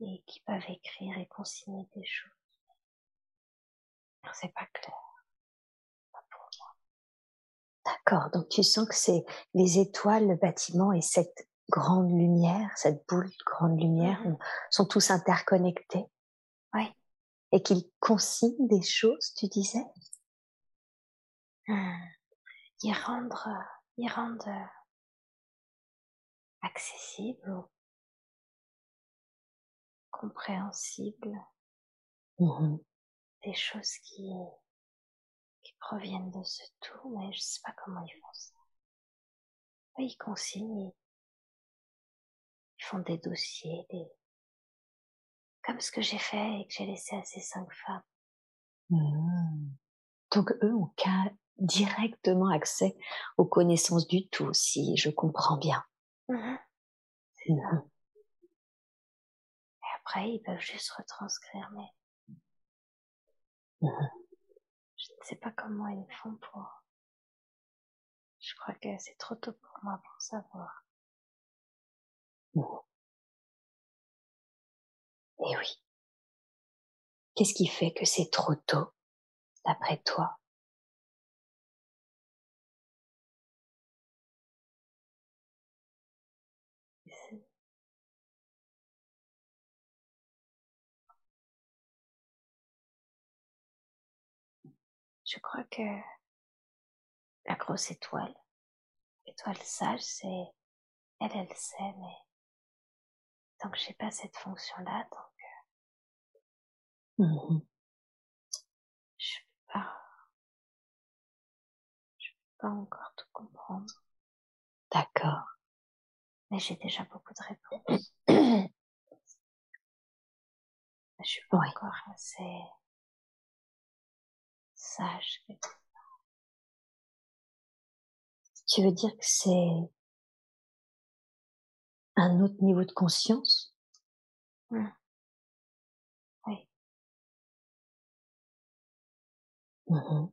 et qui peuvent écrire et consigner des choses. C'est pas clair. D'accord, donc tu sens que c'est les étoiles, le bâtiment et cette grande lumière, cette boule de grande lumière Mmh sont tous interconnectés. Oui. Et qu'ils consignent des choses, tu disais? Mmh. Ils rendent, ils rendent euh, accessible ou compréhensible mmh des choses qui proviennent de ce tout, mais je sais pas comment ils font ça. Ils consignent, ils font des dossiers, des... comme ce que j'ai fait et que j'ai laissé à ces cinq femmes. Mmh. Donc eux ont directement accès aux connaissances du tout, si je comprends bien. Mmh mmh et après, ils peuvent juste retranscrire, mais je ne sais pas comment ils font pour... Je crois que c'est trop tôt pour moi pour savoir. Eh oui. Qu'est-ce qui fait que c'est trop tôt, d'après toi? Je crois que la grosse étoile l'étoile sage, c'est elle, elle sait, mais tant que j'ai pas cette fonction-là, donc mmh je peux pas, je peux pas encore tout comprendre. D'accord. Mais j'ai déjà beaucoup de réponses. je suis pas encore assez sage. Tu veux dire que c'est un autre niveau de conscience? Mmh. Oui. Mmh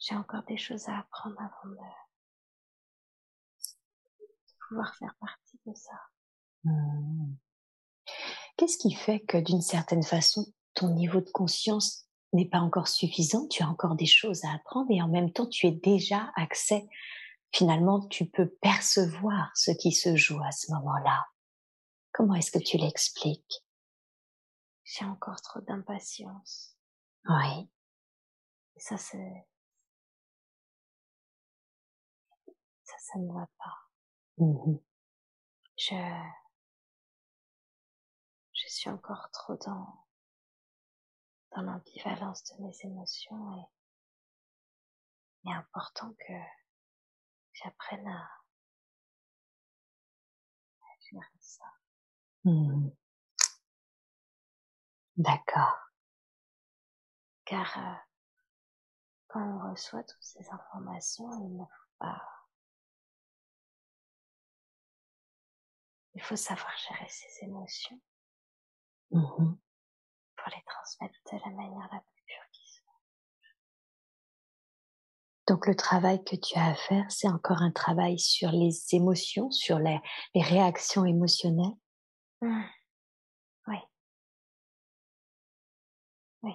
j'ai encore des choses à apprendre avant de pouvoir faire partie de ça. Mmh. Qu'est-ce qui fait que d'une certaine façon, ton niveau de conscience n'est pas encore suffisant, tu as encore des choses à apprendre et en même temps tu es déjà accès, finalement tu peux percevoir ce qui se joue à ce moment-là. Comment est-ce que tu l'expliques? J'ai encore trop d'impatience. Oui. Et ça c'est... Ça, ça ne va pas. Mmh je, je suis encore trop dans, dans l'ambivalence de mes émotions et il est important que j'apprenne à, gérer ça. mmh D'accord. Car euh, quand on reçoit toutes ces informations, il ne faut pas Il faut savoir gérer ses émotions mmh pour les transmettre de la manière la plus pure qui soit. Donc le travail que tu as à faire, c'est encore un travail sur les émotions, sur les, les réactions émotionnelles? Mmh. Oui. Oui.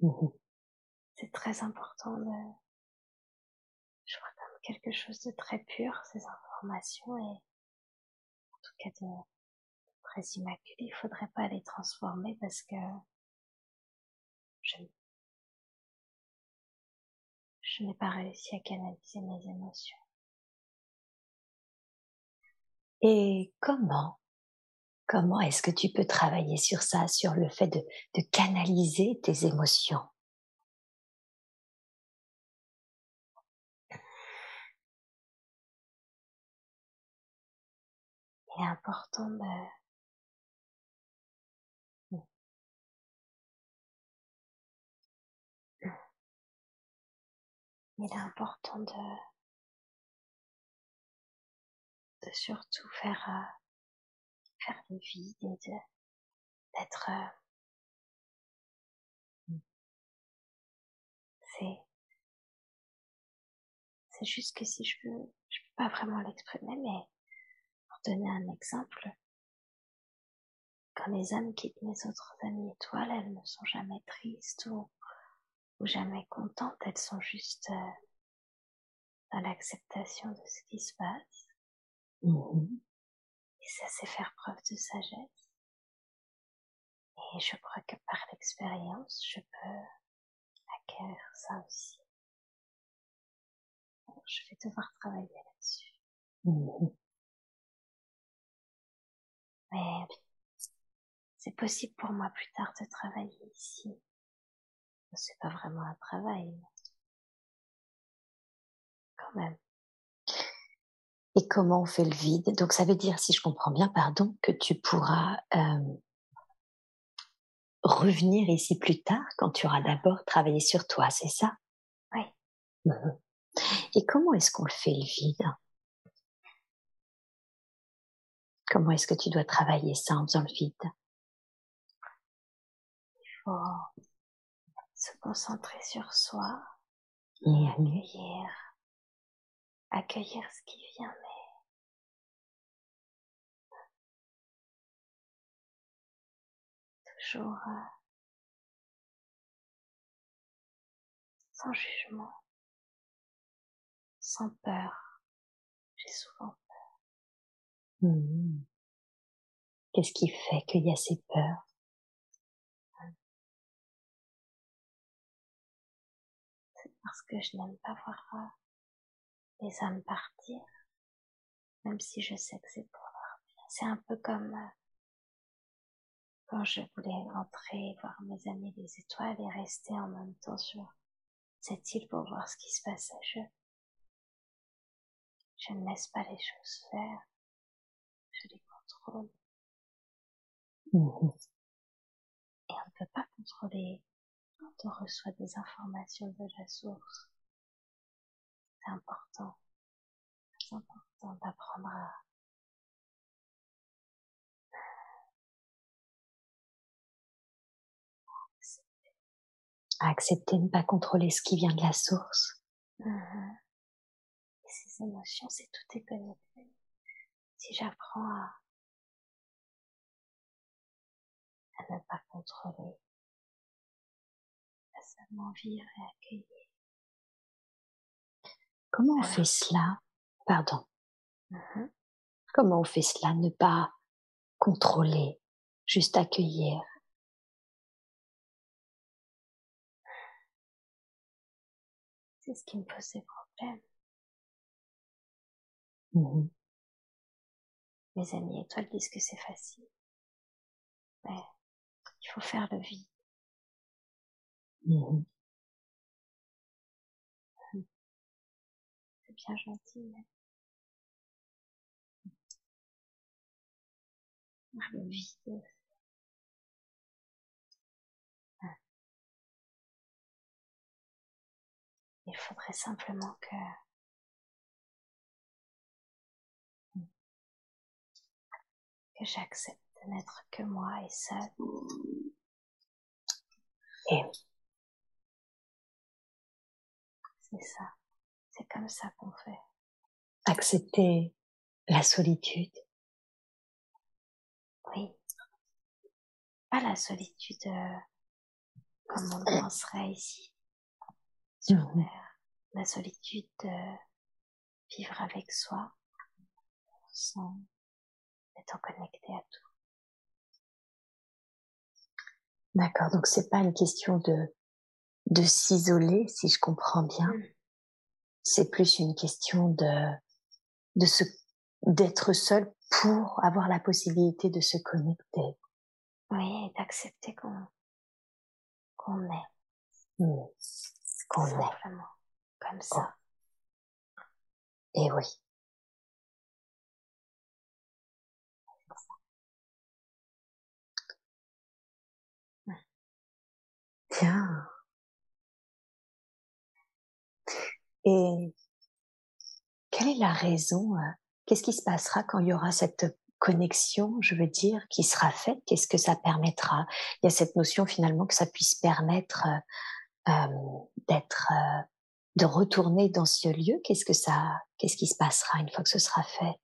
Mmh c'est très important de... Je vois comme quelque chose de très pur, ces informations, et en tout cas de très immaculé. Il faudrait pas les transformer parce que je, je n'ai pas réussi à canaliser mes émotions. Et comment Comment est-ce que tu peux travailler sur ça, sur le fait de, de canaliser tes émotions? Il est important de il est important de de surtout faire euh, faire le vide et de d'être euh, c'est c'est juste que si je veux je peux pas vraiment l'exprimer mais pour donner un exemple quand les âmes quittent mes autres amies étoiles elles ne sont jamais tristes ou ou jamais contentes elles sont juste euh, dans l'acceptation de ce qui se passe mmh Et ça, c'est faire preuve de sagesse. Et je crois que par l'expérience, je peux acquérir ça aussi. Alors, je vais devoir travailler là-dessus. mmh Mais c'est possible pour moi plus tard de travailler ici. C'est pas vraiment un travail, quand même. Et comment on fait le vide? Donc ça veut dire, si je comprends bien, pardon, que tu pourras euh, revenir ici plus tard quand tu auras d'abord travaillé sur toi, c'est ça? Oui. Mmh Et comment est-ce qu'on le fait le vide? Comment est-ce que tu dois travailler ça en faisant le vide? Il faut se concentrer sur soi et accueillir accueillir ce qui vient, mais toujours euh, sans jugement, sans peur. J'ai souvent peur. mmh Qu'est-ce qui fait qu'il y a ces peurs? Parce que je n'aime pas voir euh, les âmes partir, même si je sais que c'est pour leur bien. C'est un peu comme euh, quand je voulais entrer voir mes amis des étoiles et rester en même temps sur cette île pour voir ce qui se passait. Je, je ne laisse pas les choses faire, je les contrôle. Mhm. Et on ne peut pas contrôler reçoit des informations de la source. C'est important, c'est important d'apprendre à à accepter de ne pas contrôler ce qui vient de la source. Mhm. Et ces émotions, c'est tout est connecté. Si j'apprends à, à ne pas contrôler, à vivre et accueillir. Comment on fait cela? Pardon. Comment on fait cela? Ne pas contrôler, juste accueillir. C'est ce qui me pose des problèmes. Mhm. Mes amis étoiles disent que c'est facile. Mais il faut faire le vide. Mhm. C'est bien gentil. Ah. Il faudrait simplement que que j'accepte de n'être que moi et seule. Et C'est ça. C'est comme ça qu'on fait. accepter la solitude. Oui. Pas la solitude euh, comme on le penserait ici sur. Terre. La solitude de vivre avec soi sans être connecté à tout. D'accord. Donc c'est pas une question de de s'isoler, si je comprends bien. Mm. C'est plus une question de de se d'être seul pour avoir la possibilité de se connecter. Oui, et d'accepter qu'on qu'on est Mm. Qu'on est. simplement comme ça. Et oui. Bien. Et quelle est la raison euh, Qu'est-ce qui se passera quand il y aura cette connexion, je veux dire, qui sera faite? Qu'est-ce que ça permettra? Il y a cette notion finalement que ça puisse permettre euh, euh, d'être, euh, de retourner dans ce lieu. Qu'est-ce que ça, qu'est-ce qui se passera une fois que ce sera fait?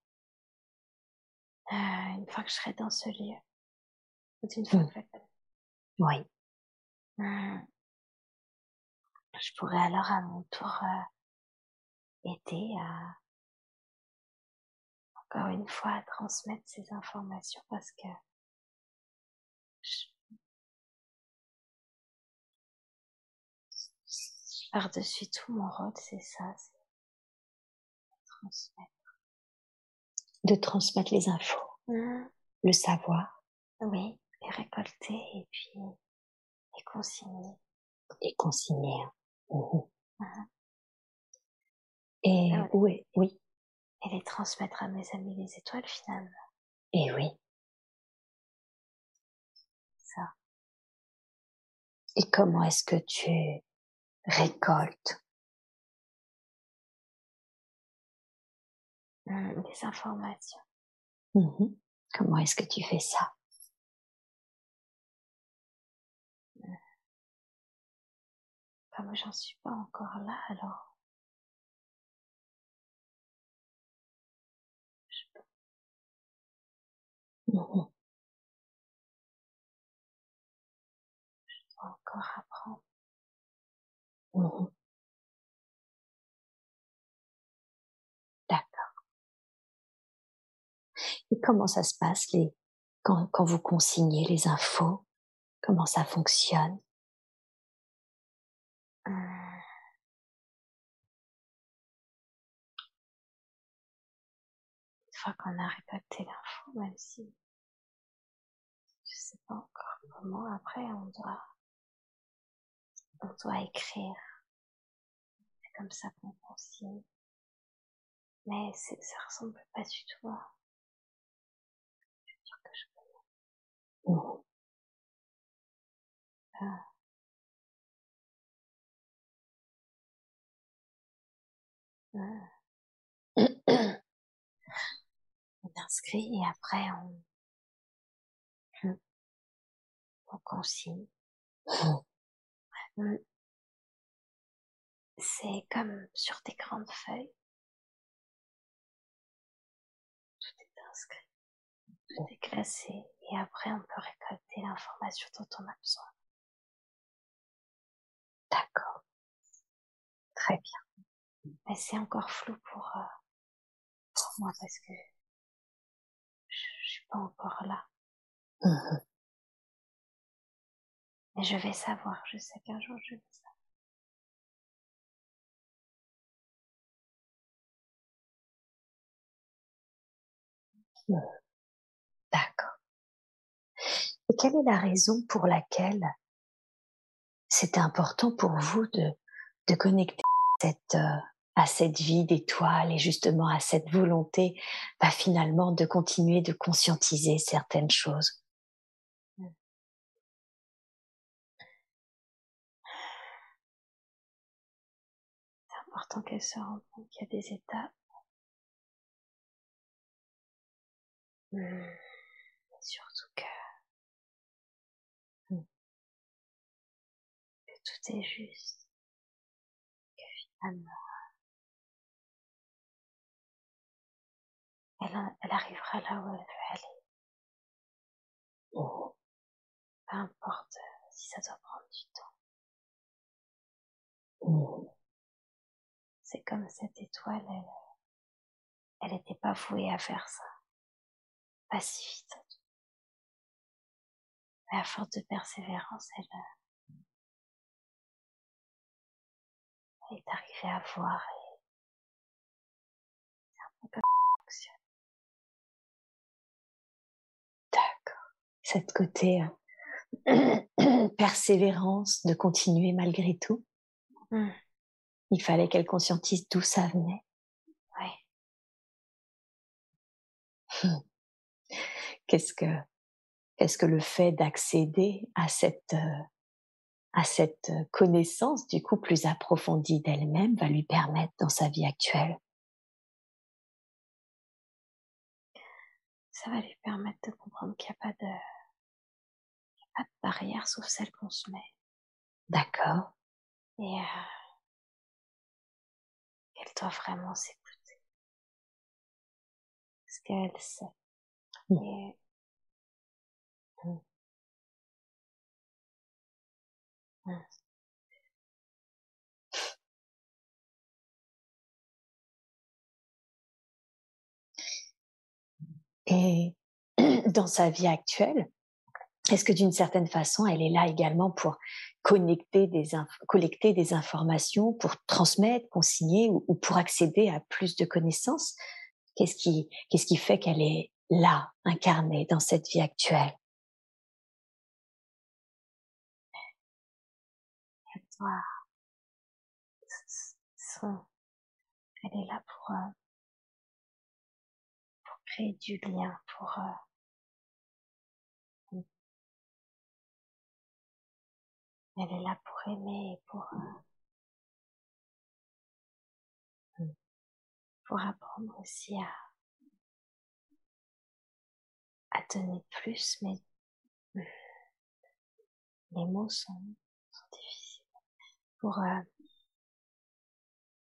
Euh, une fois que je serai dans ce lieu, une fois Mm. que je Oui. Hmm. je pourrais alors à mon tour euh, aider à encore une fois à transmettre ces informations parce que je- par-dessus tout mon rôle c'est ça, c'est transmettre. De transmettre les infos, Hmm. le savoir Oui, les récolter et puis les consigner. et consigner. Mhm. Mhm. Et Ah ouais. oui, oui, Et les transmettre à mes amis les étoiles finalement. et oui. Ça. Et comment est-ce que tu récoltes? Hmm, Des informations. Mhm. Comment est-ce que tu fais ça? Comme j'en suis pas encore là, alors Mhm. encore apprendre. Mhm. D'accord. Et comment ça se passe les quand, quand vous consignez les infos? Comment ça fonctionne? Fois qu'on a récolté l'info, même si je sais pas encore comment, après on doit, on doit écrire. C'est comme ça qu'on consigne. Mais ça ressemble pas du tout à, que je connais. Ah. Inscrit et après on, on consigne. C'est comme sur des grandes feuilles. Tout est inscrit, tout est classé et après on peut récolter l'information dont on a besoin. D'accord. Très bien. Mais c'est encore flou pour, euh, pour moi parce que pas encore là. Mmh Mais je vais savoir, je sais qu'un jour je vais savoir. D'accord. Et quelle est la raison pour laquelle c'était important pour vous de, de connecter cette, euh, à cette vie d'étoile et justement à cette volonté bah, finalement de continuer de conscientiser certaines choses. C'est important qu'elle se rende compte qu'il y a des étapes. Mmh. surtout que, mmh. que tout est juste. Que finalement elle, elle arrivera là où elle veut aller. Oh. Peu importe euh, si ça doit prendre du temps. Oh. C'est comme cette étoile, elle, elle n'était pas vouée à faire ça. Pas si vite. Mais à force de persévérance, elle, elle est arrivée à voir et c'est un peu comme ça fonctionne. Cette côté euh, persévérance de continuer malgré tout. Mmh. Il fallait qu'elle conscientise d'où ça venait. Hum. Qu'est-ce que qu'est-ce que le fait d'accéder à cette euh, à cette connaissance du coup plus approfondie d'elle-même va lui permettre dans sa vie actuelle? Ça va lui permettre de comprendre qu'il n'y a pas de pas de barrière sauf celle qu'on se met. D'accord. Et euh, qu'elle doit vraiment s'écouter. Parce qu'elle sait. Mmh. Et... Mmh. Mmh. Et dans sa vie actuelle, est-ce que d'une certaine façon, elle est là également pour collecter des informations, pour transmettre, consigner ou, pour accéder à plus de connaissances? Qu'est-ce qui, fait qu'elle est là, incarnée dans cette vie actuelle? Elle est là pour, euh, pour créer du lien, pour euh, Elle est là pour aimer et pour, euh, mmh. pour apprendre aussi à, à donner plus, mais mmh, les mots sont, sont difficiles. Pour, euh,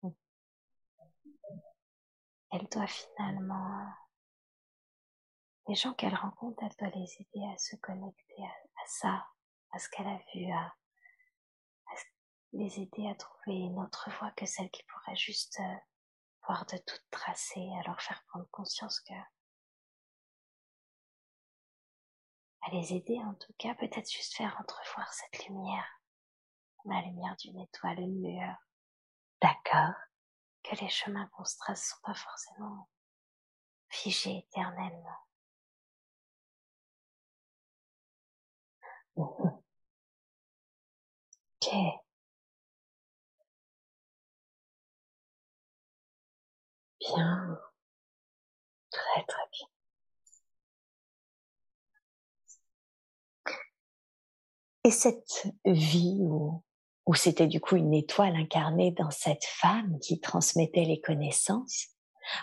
mmh. elle doit finalement, les gens qu'elle rencontre, elle doit les aider à se connecter à, à ça, à ce qu'elle a vu, à, les aider à trouver une autre voie que celle qui pourrait juste euh, voir de toute tracée, à leur faire prendre conscience que à les aider en tout cas, peut-être juste faire entrevoir cette lumière, la lumière d'une étoile, une lueur. D'accord. Que les chemins qu'on se trace sont pas forcément figée éternellement. Bien. Très très bien. Et cette vie où, où c'était du coup une étoile incarnée dans cette femme qui transmettait les connaissances,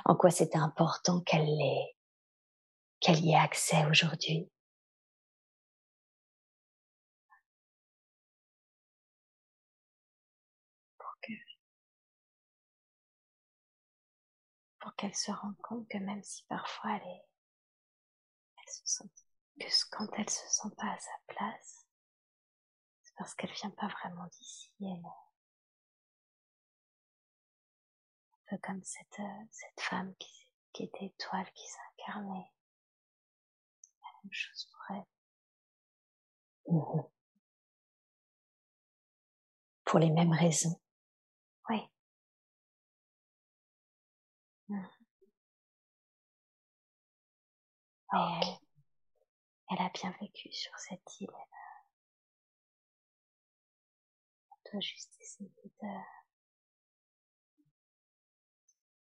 en quoi c'était important qu'elle qu'elle y ait accès aujourd'hui? Pour qu'elle se rende compte que même si parfois elle est, elle se sent, que quand elle se sent pas à sa place, c'est parce qu'elle vient pas vraiment d'ici, elle un peu comme cette, cette femme qui, qui était étoile, qui s'incarnait. La même chose pour elle. Mmh pour les mêmes raisons. Elle, elle, a bien vécu sur cette île. Elle doit juste essayer de...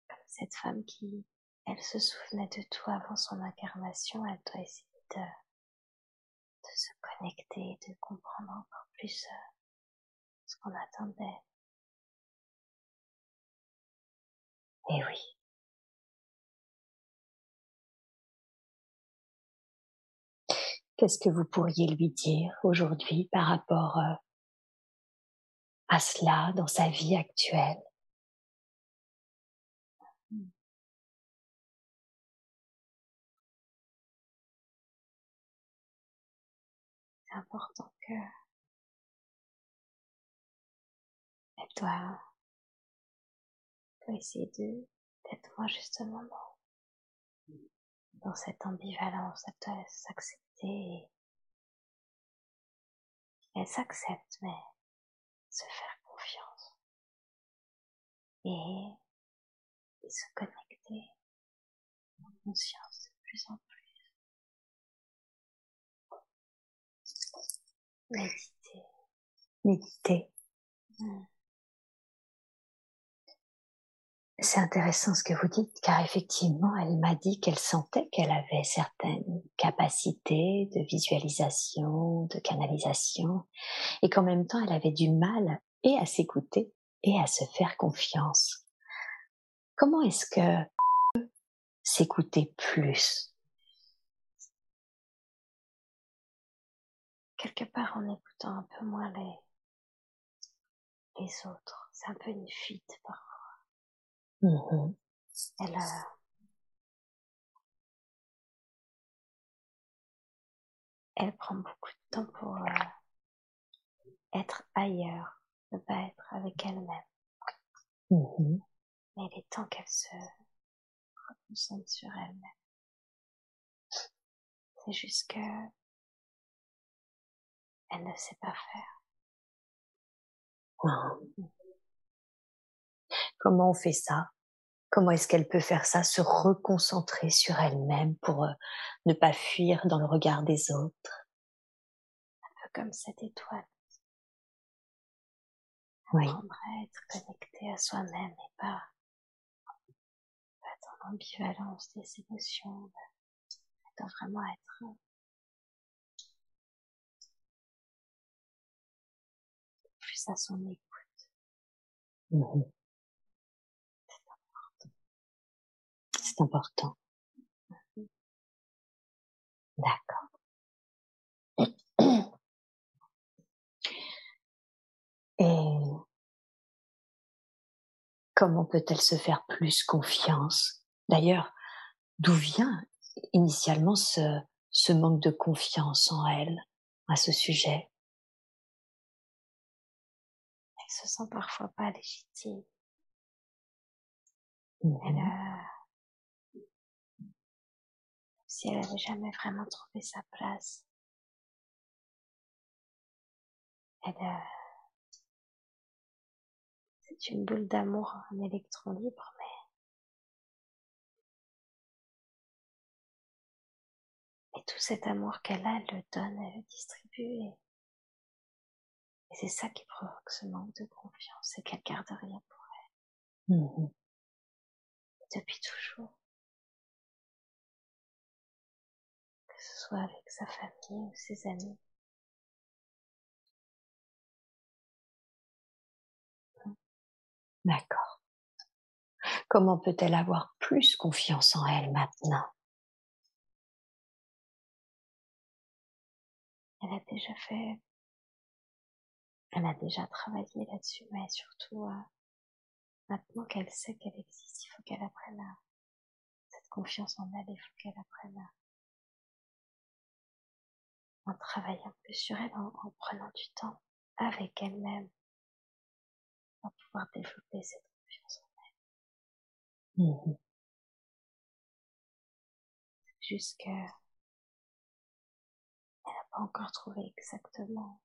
Comme cette femme qui, elle se souvenait de tout avant son incarnation, elle doit essayer de, de se connecter, de comprendre encore plus euh, ce qu'on attendait. Et oui. Qu'est-ce que vous pourriez lui dire aujourd'hui par rapport euh, à cela dans sa vie actuelle? C'est important que elle doit, doit essayer d'être moins justement dans, cette ambivalence, elle doit s'accepter elle s'accepte mais se faire confiance et, et se connecter en conscience de plus en plus. Méditer. Méditer. Mmh. C'est intéressant ce que vous dites, car effectivement, elle m'a dit qu'elle sentait qu'elle avait certaines capacités de visualisation, de canalisation, et qu'en même temps, elle avait du mal et à s'écouter et à se faire confiance. Comment est-ce que s'écouter plus? Quelque part en écoutant un peu moins les, les autres. C'est un peu une fuite parfois. Mmh elle, elle prend beaucoup de temps pour euh, être ailleurs, ne pas être avec elle-même. Mmh Mais il est temps qu'elle se reconcentre sur elle-même. C'est juste que elle ne sait pas faire. Mmh. Comment on fait ça? Comment est-ce qu'elle peut faire ça? Se reconcentrer sur elle-même pour euh, ne pas fuir dans le regard des autres. Un peu comme cette étoile. Oui. À être connecté à soi-même et pas, pas dans l'ambivalence des émotions. Elle doit vraiment être plus à son écoute. Mmh C'est important. D'accord. Et comment peut-elle se faire plus confiance? D'ailleurs, d'où vient initialement ce, ce manque de confiance en elle à ce sujet? Elle se sent parfois pas légitime. Mmh Elle a si elle avait jamais vraiment trouvé sa place. Elle, c'est une boule d'amour, un électron libre, mais Et tout cet amour qu'elle a, elle le donne, elle le distribue. Et, c'est ça qui provoque ce manque de confiance et qu'elle garde rien pour elle. Mm-hmm. Depuis toujours. Soit avec sa famille ou ses amis. D'accord. Comment peut-elle avoir plus confiance en elle maintenant? Elle a déjà fait, elle a déjà travaillé là-dessus, mais surtout euh, maintenant qu'elle sait qu'elle existe, il faut qu'elle apprenne à cette confiance en elle, il faut qu'elle apprenne à en travaillant plus sur elle, en, prenant du temps avec elle-même pour pouvoir développer cette confiance en elle. Mmh Jusque pas encore trouvé exactement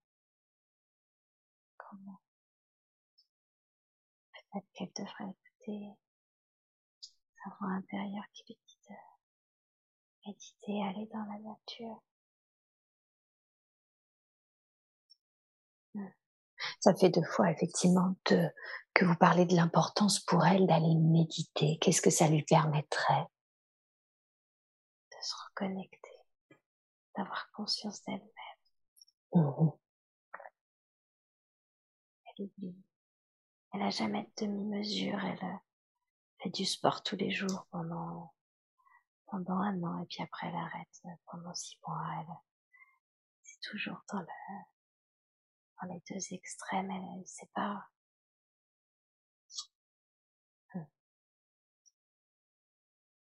comment. Peut-être qu'elle devrait écouter sa voix intérieure qui lui dit de méditer, aller dans la nature. Ça fait deux fois effectivement de, que vous parlez de l'importance pour elle d'aller méditer. Qu'est-ce que ça lui permettrait De se reconnecter d'avoir conscience d'elle-même? Mmh elle oublie. Elle a jamais de demi-mesure. Elle fait du sport tous les jours pendant pendant un an et puis après elle arrête pendant six mois. Elle c'est toujours dans le dans les deux extrêmes. Elle ne sait pas. Mmh.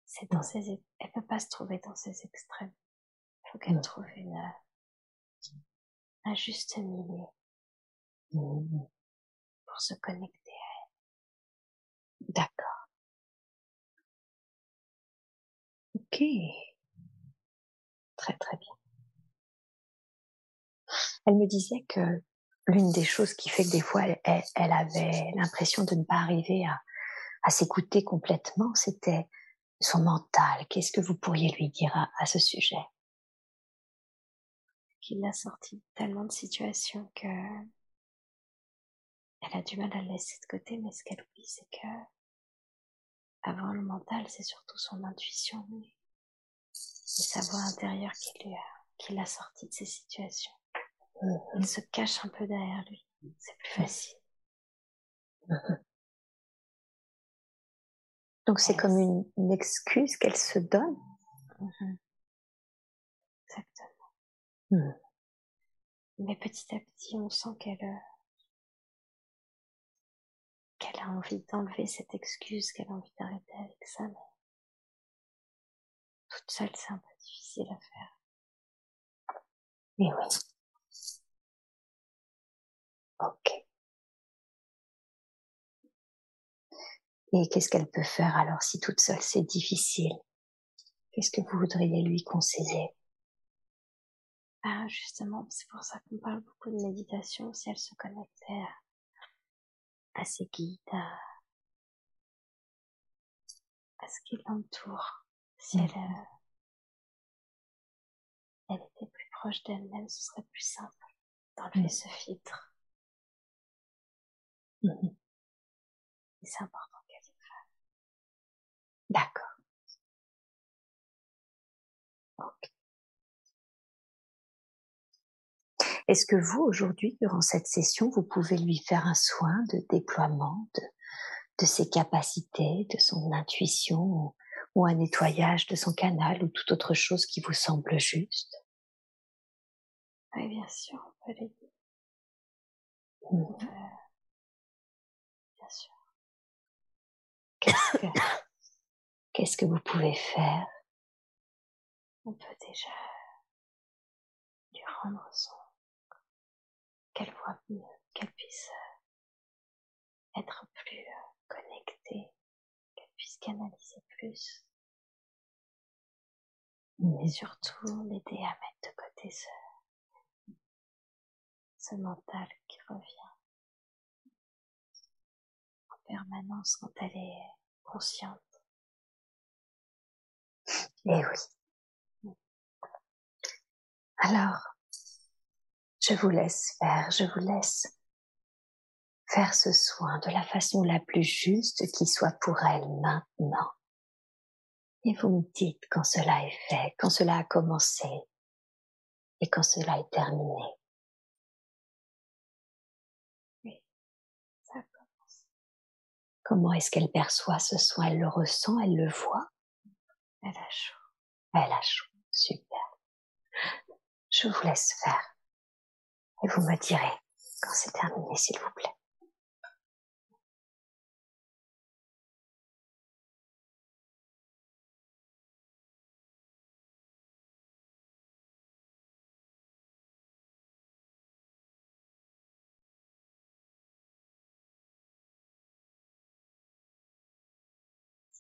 C'est dans mmh. ces, elle peut pas se trouver dans ces extrêmes faut qu'elle trouve une, un juste milieu mmh. pour se connecter à elle. D'accord. Ok. Très très bien. Elle me disait que l'une des choses qui fait que des fois elle, avait l'impression de ne pas arriver à, s'écouter complètement, c'était son mental. Qu'est-ce que vous pourriez lui dire à ce sujet? Qui l'a sorti tellement de situations que elle a du mal à le laisser de côté, mais ce qu'elle oublie, c'est que avant le mental, c'est surtout son intuition et sa voix intérieure qui qui l'a sorti de ces situations. Il se cache un peu derrière lui. C'est plus facile. Donc c'est comme une, une excuse qu'elle se donne. Mhm. Exactement. Hmm. Mais petit à petit, on sent qu'elle euh, qu'elle a envie d'enlever cette excuse, qu'elle a envie d'arrêter avec ça, mais toute seule, c'est un peu difficile à faire. Mais oui. Ok. Et qu'est-ce qu'elle peut faire alors si toute seule c'est difficile? Qu'est-ce que vous voudriez lui conseiller? Ah, justement, c'est pour ça qu'on parle beaucoup de méditation, si elle se connectait à, ses guides, à, ce qui l'entoure. Si elle, mmh. euh, elle était plus proche d'elle-même, ce serait plus simple d'enlever mmh. ce filtre. Mmh Et c'est important qu'elle le fasse. D'accord. Est-ce que vous, aujourd'hui, durant cette session, vous pouvez lui faire un soin de déploiement de, ses capacités, de son intuition, ou, un nettoyage de son canal, ou toute autre chose qui vous semble juste? Oui, bien sûr, on peut l'aider. Mmh. Bien Qu'est-ce que vous pouvez faire? On peut déjà lui rendre son qu'elle voit mieux, qu'elle puisse être plus connectée, qu'elle puisse canaliser plus. Et surtout l'aider à mettre de côté ce, mental qui revient. en quand elle est consciente. Et eh oui. Alors, je vous laisse faire, je vous laisse faire ce soin de la façon la plus juste qui soit pour elle maintenant. Et vous me dites quand cela est fait, quand cela a commencé et quand cela est terminé. Comment est-ce qu'elle perçoit ce soin? Elle le ressent, elle le voit? Elle a chaud. Elle a chaud, super. Je vous laisse faire. Et vous me direz quand c'est terminé, s'il vous plaît.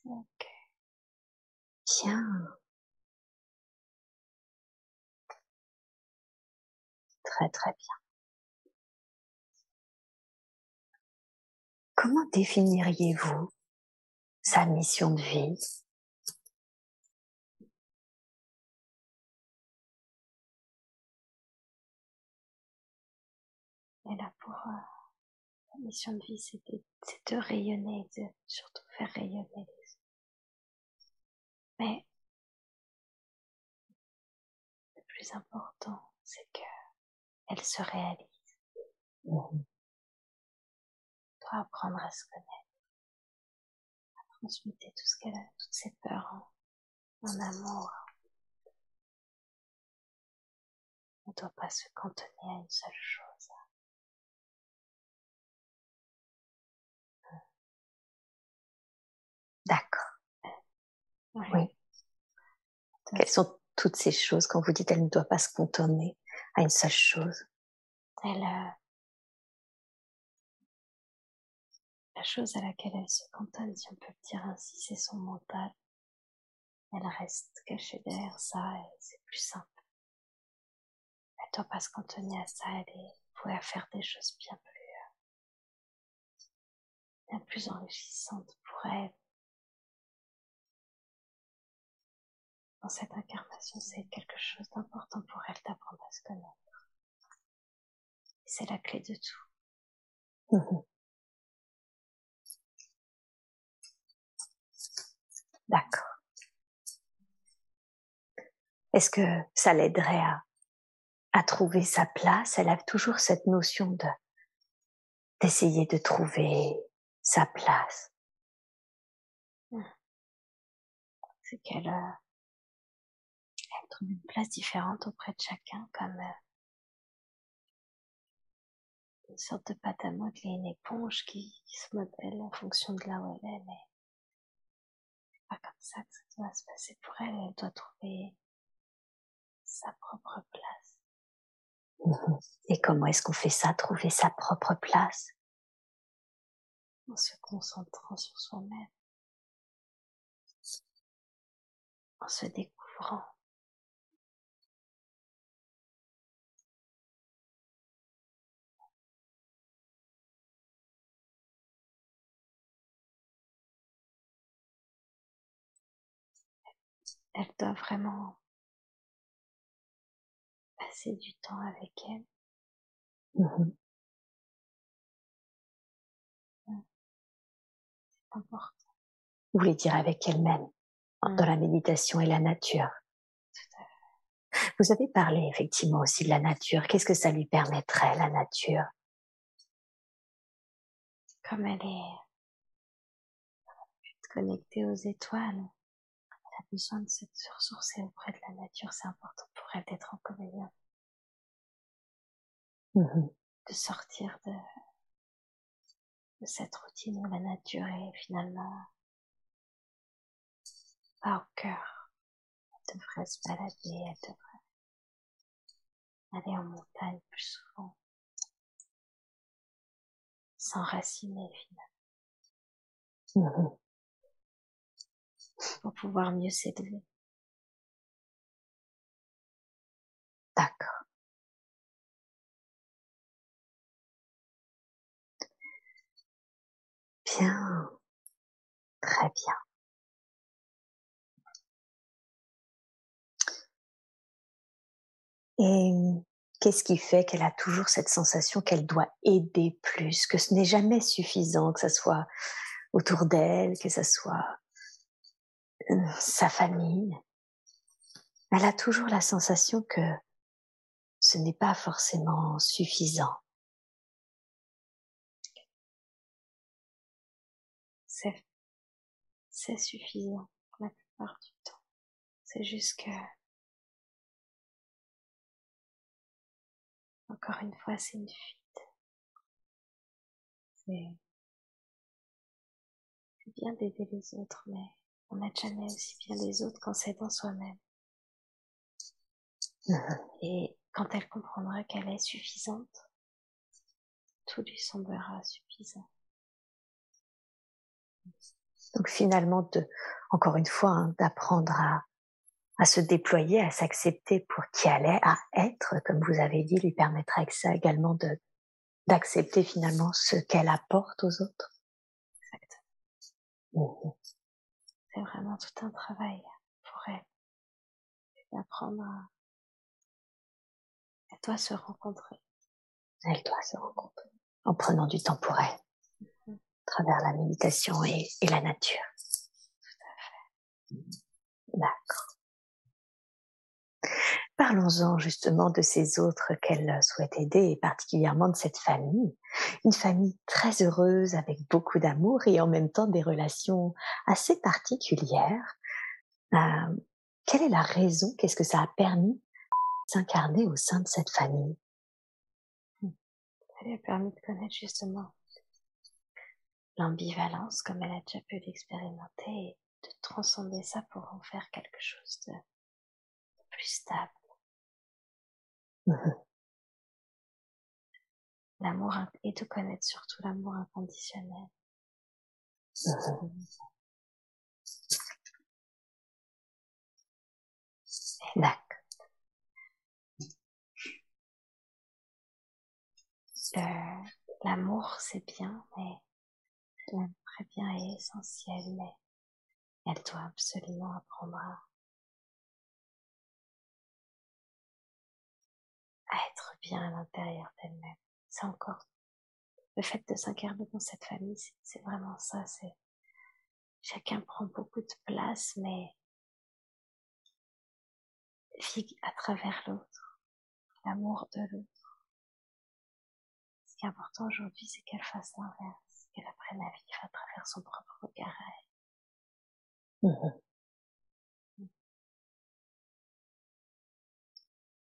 Ok. Bien. Très très bien. Comment définiriez-vous sa mission de vie? Et là, pour euh, la mission de vie, c'est de, rayonner, de surtout faire rayonner. Mais le plus important, c'est que elle se réalise. Mmh. Doit apprendre à se connaître, à transmuter tout ce qu'elle a, toutes ses peurs en, en amour. Elle ne doit pas se cantonner à une seule chose. D'accord. Oui. Quelles sont toutes ces choses quand vous dites elle ne doit pas se cantonner à une seule chose? Elle, euh, la chose à laquelle elle se cantonne, si on peut le dire ainsi, c'est son mental. Elle reste cachée derrière ça et c'est plus simple. Elle ne doit pas se cantonner à ça, elle est vouée à faire des choses bien plus, euh, bien plus enrichissantes pour elle. Dans cette incarnation, c'est quelque chose d'important pour elle d'apprendre à se connaître. C'est la clé de tout. Mmh. D'accord. Est-ce que ça l'aiderait à, à trouver sa place? Elle a toujours cette notion de d'essayer de trouver sa place. Mmh. C'est qu'elle une place différente auprès de chacun, comme euh, une sorte de pâte à modeler, une éponge qui, qui se modèle en fonction de là où elle est, mais c'est pas comme ça que ça doit se passer pour elle. Elle doit trouver sa propre place. Et comment est-ce qu'on fait ça, trouver sa propre place? En se concentrant sur soi-même. En se découvrant. Elle doit vraiment passer du temps avec elle. Mmh. C'est important. Vous voulez dire avec elle-même, Mmh. dans la méditation et la nature. Tout à fait. Vous avez parlé effectivement aussi de la nature. Qu'est-ce que ça lui permettrait, la nature? Comme elle est connectée aux étoiles, a besoin de se ressourcer auprès de la nature. C'est important pour elle d'être en communion, Mmh. de sortir de, de cette routine où la nature est finalement pas au cœur. Elle devrait se balader, elle devrait aller en montagne plus souvent. S'enraciner finalement, Mmh. Pour pouvoir mieux s'élever. D'accord. Bien. Très bien. Et qu'est-ce qui fait qu'elle a toujours cette sensation qu'elle doit aider plus, que ce n'est jamais suffisant, que ce soit autour d'elle, que ce soit sa famille. Elle a toujours la sensation que ce n'est pas forcément suffisant. C'est, suffisant la plupart du temps. C'est juste que, encore une fois, c'est une fuite. C'est bien d'aider les autres, mais on n'aide jamais aussi bien les autres quand c'est dans soi-même. Et quand elle comprendra qu'elle est suffisante, tout lui semblera suffisant. Donc finalement, de, encore une fois, hein, d'apprendre à, à se déployer, à s'accepter pour qui elle est, à être, comme vous avez dit, lui permettra ça également de d'accepter finalement ce qu'elle apporte aux autres. Exactement. Mmh C'est vraiment tout un travail pour elle d'apprendre à elle doit se rencontrer. Elle doit se rencontrer en prenant du temps pour elle, mm-hmm. à travers la méditation et, et la nature. Tout à fait. D'accord. Parlons-en justement de ces autres qu'elle souhaite aider et particulièrement de cette famille. Une famille très heureuse avec beaucoup d'amour et en même temps des relations assez particulières. Euh, quelle est la raison Qu'est-ce que ça a permis s'incarner au sein de cette famille? Ça lui a permis de connaître justement l'ambivalence comme elle a déjà pu l'expérimenter de transcender ça pour en faire quelque chose de plus stable. Mm-hmm. L'amour et de connaître surtout l'amour inconditionnel. Mm-hmm. D'accord. l'amour c'est bien, mais très bien est essentiel, mais elle doit absolument apprendre à, être bien à l'intérieur d'elle-même. C'est encore le fait de s'incarner dans cette famille, c'est vraiment ça. C'est chacun prend beaucoup de place, mais vit à travers l'autre, l'amour de l'autre qui est important aujourd'hui, c'est qu'elle fasse l'inverse, qu'elle apprenne à vivre à travers son propre regard mmh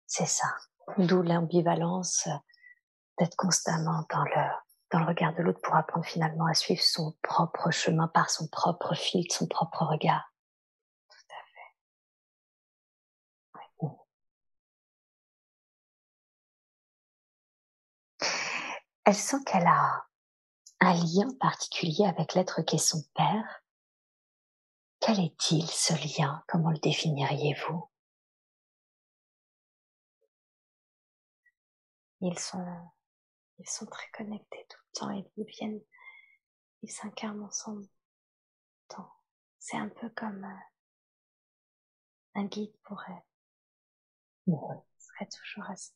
C'est ça. D'où l'ambivalence d'être constamment dans le, regard de l'autre pour apprendre finalement à suivre son propre chemin par son propre fil, son propre regard. elle sent qu'elle a un lien particulier avec l'être qu'est son père. Quel est-il ce lien? Comment le définiriez-vous? Ils sont, ils sont très connectés tout le temps. Ils viennent, ils s'incarnent ensemble. C'est un peu comme euh, un guide pour elle. Ce serait toujours assez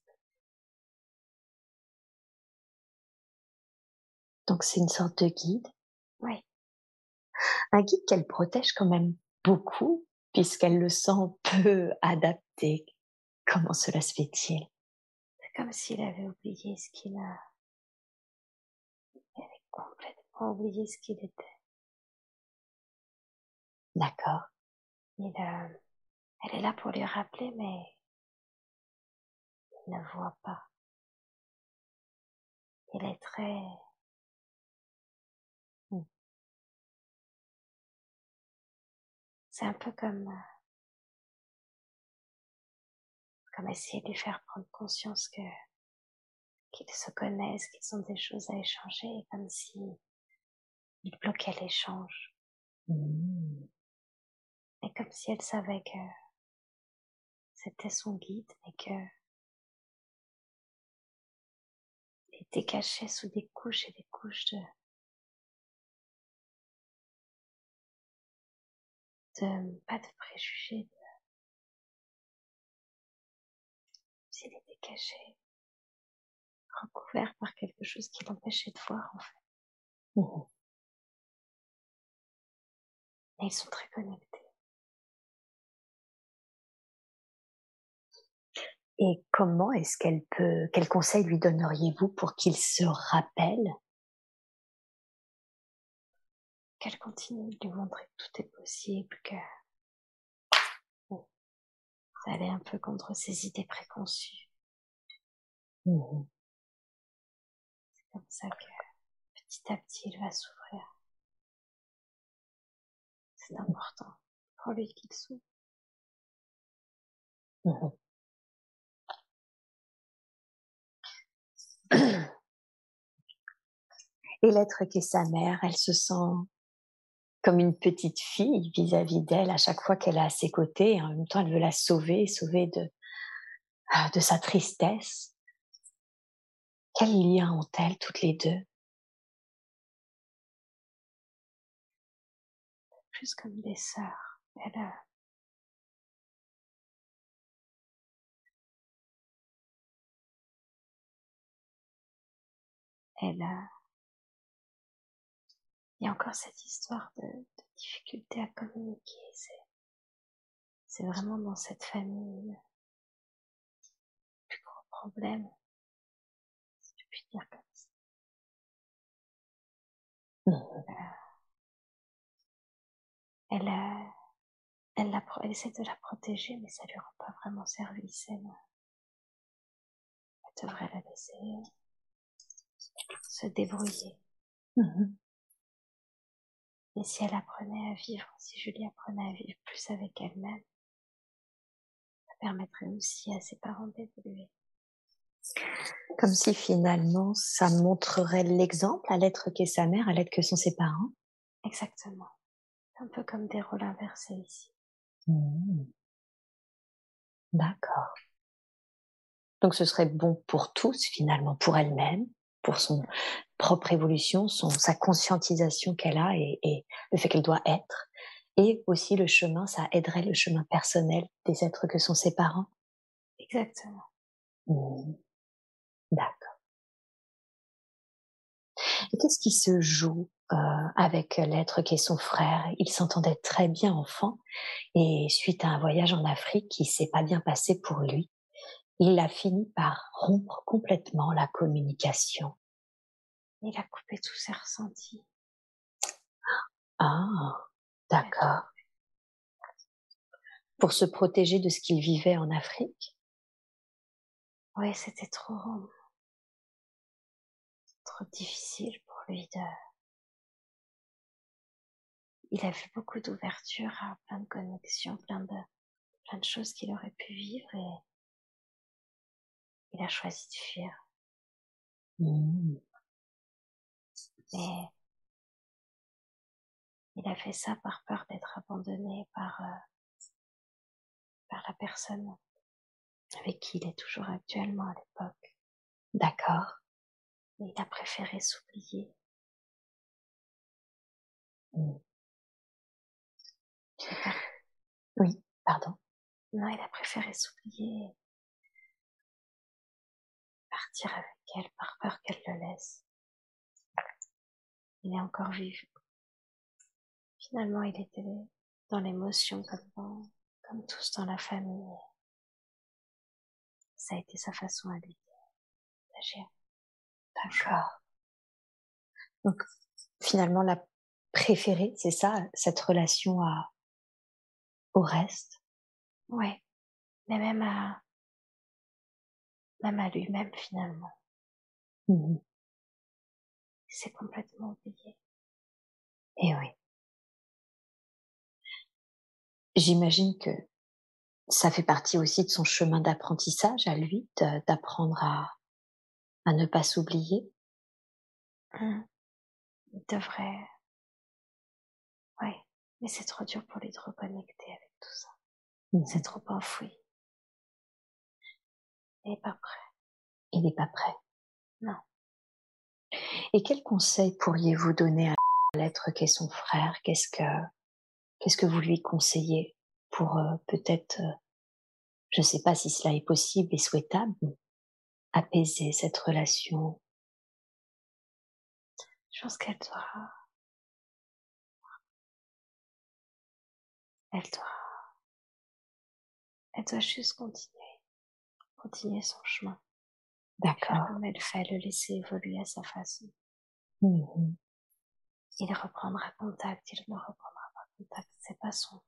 Donc c'est une sorte de guide. Oui. Un guide qu'elle protège quand même beaucoup puisqu'elle le sent peu adapté. Comment cela se fait-il? Comme s'il avait oublié ce qu'il a. Il avait complètement oublié ce qu'il était. D'accord. Il, elle est là pour lui rappeler, mais il ne voit pas. Il est très C'est un peu comme, comme essayer de lui faire prendre conscience que, qu'ils se connaissent, qu'ils ont des choses à échanger, comme si il bloquait l'échange. Mmh. Et comme si elle savait que c'était son guide, mais que il était caché sous des couches et des couches de, de pas de préjugés, protégé, recouvert par quelque chose qui l'empêchait de voir en fait. Mmh Et ils sont très connectés. Et comment est-ce qu'elle peut, quel conseil lui donneriez-vous pour qu'il se rappelle? Qu'elle continue de lui montrer que tout est possible, que ça allait un peu contre ses idées préconçues. Mmh C'est comme ça que petit à petit il va s'ouvrir. C'est important pour lui qu'il s'ouvre. mmh Et l'être qu'est sa mère, elle se sent comme une petite fille vis-à-vis d'elle à chaque fois qu'elle est à ses côtés. En même temps, elle veut la sauver, sauver de, de sa tristesse. Quel lien ont-elles toutes les deux? Plus comme des sœurs. Elle a... Elle a... Il y a encore cette histoire de, de difficulté à communiquer. C'est vraiment dans cette famille le plus gros problème, Mmh. Elle, a, elle, la, elle essaie de la protéger, mais ça lui rend pas vraiment service. Elle, elle devrait la laisser se débrouiller. Mmh Mais si elle apprenait à vivre, si Julie apprenait à vivre plus avec elle-même, ça permettrait aussi à ses parents d'évoluer. Comme si finalement ça montrerait l'exemple à l'être qu'est sa mère, à l'être que sont ses parents. Exactement. Un peu comme des rôles inversés ici. Mmh. D'accord. Donc ce serait bon pour tous finalement, pour elle-même, pour son propre évolution, son, sa conscientisation qu'elle a et, et le fait qu'elle doit être. Et aussi le chemin, ça aiderait le chemin personnel des êtres que sont ses parents. Exactement. Mmh. Qu'est-ce qui se joue euh, avec l'être qui est son frère? Il s'entendait très bien enfant et suite à un voyage en Afrique qui s'est pas bien passé pour lui, il a fini par rompre complètement la communication. Il a coupé tous ses ressentis. Ah, d'accord. Pour se protéger de ce qu'il vivait en Afrique? Oui, c'était trop, trop difficile pour lui de. Il a vu beaucoup d'ouverture à plein de connexions, plein de, plein de choses qu'il aurait pu vivre et il a choisi de fuir. Mmh. Mais il a fait ça par peur d'être abandonné par, euh, par la personne avec qui il est toujours actuellement à l'époque. D'accord. Mais il a préféré s'oublier. Oui, pardon. Non, il a préféré s'oublier. Partir avec elle par peur qu'elle le laisse. Il est encore vivant. Finalement, il était dans l'émotion comme dans, comme tous dans la famille. Ça a été sa façon à lui d'agir. D'accord. Donc, finalement, la préférée, c'est ça, cette relation à, au reste? Ouais. Mais même à, même à lui-même, finalement. Mmh. C'est complètement oublié. Eh oui. J'imagine que ça fait partie aussi de son chemin d'apprentissage à lui, d'apprendre à, à ne pas s'oublier. Mmh. Il devrait. Ouais, mais c'est trop dur pour lui de reconnecter avec tout ça. Mmh. C'est trop enfoui. Il n'est pas prêt. Il n'est pas prêt. Non. Et quel conseil pourriez-vous donner à l'être qu'est son frère? Qu'est-ce que qu'est-ce que vous lui conseillez pour euh, peut-être, euh, je ne sais pas si cela est possible et souhaitable, apaiser cette relation Je pense qu'elle doit... Elle doit... Elle doit juste continuer. Continuer son chemin. D'accord. Comme elle fait, le laisser évoluer à sa façon. Mhm. Il reprendra contact, il ne reprendra pas contact. C'est pas son...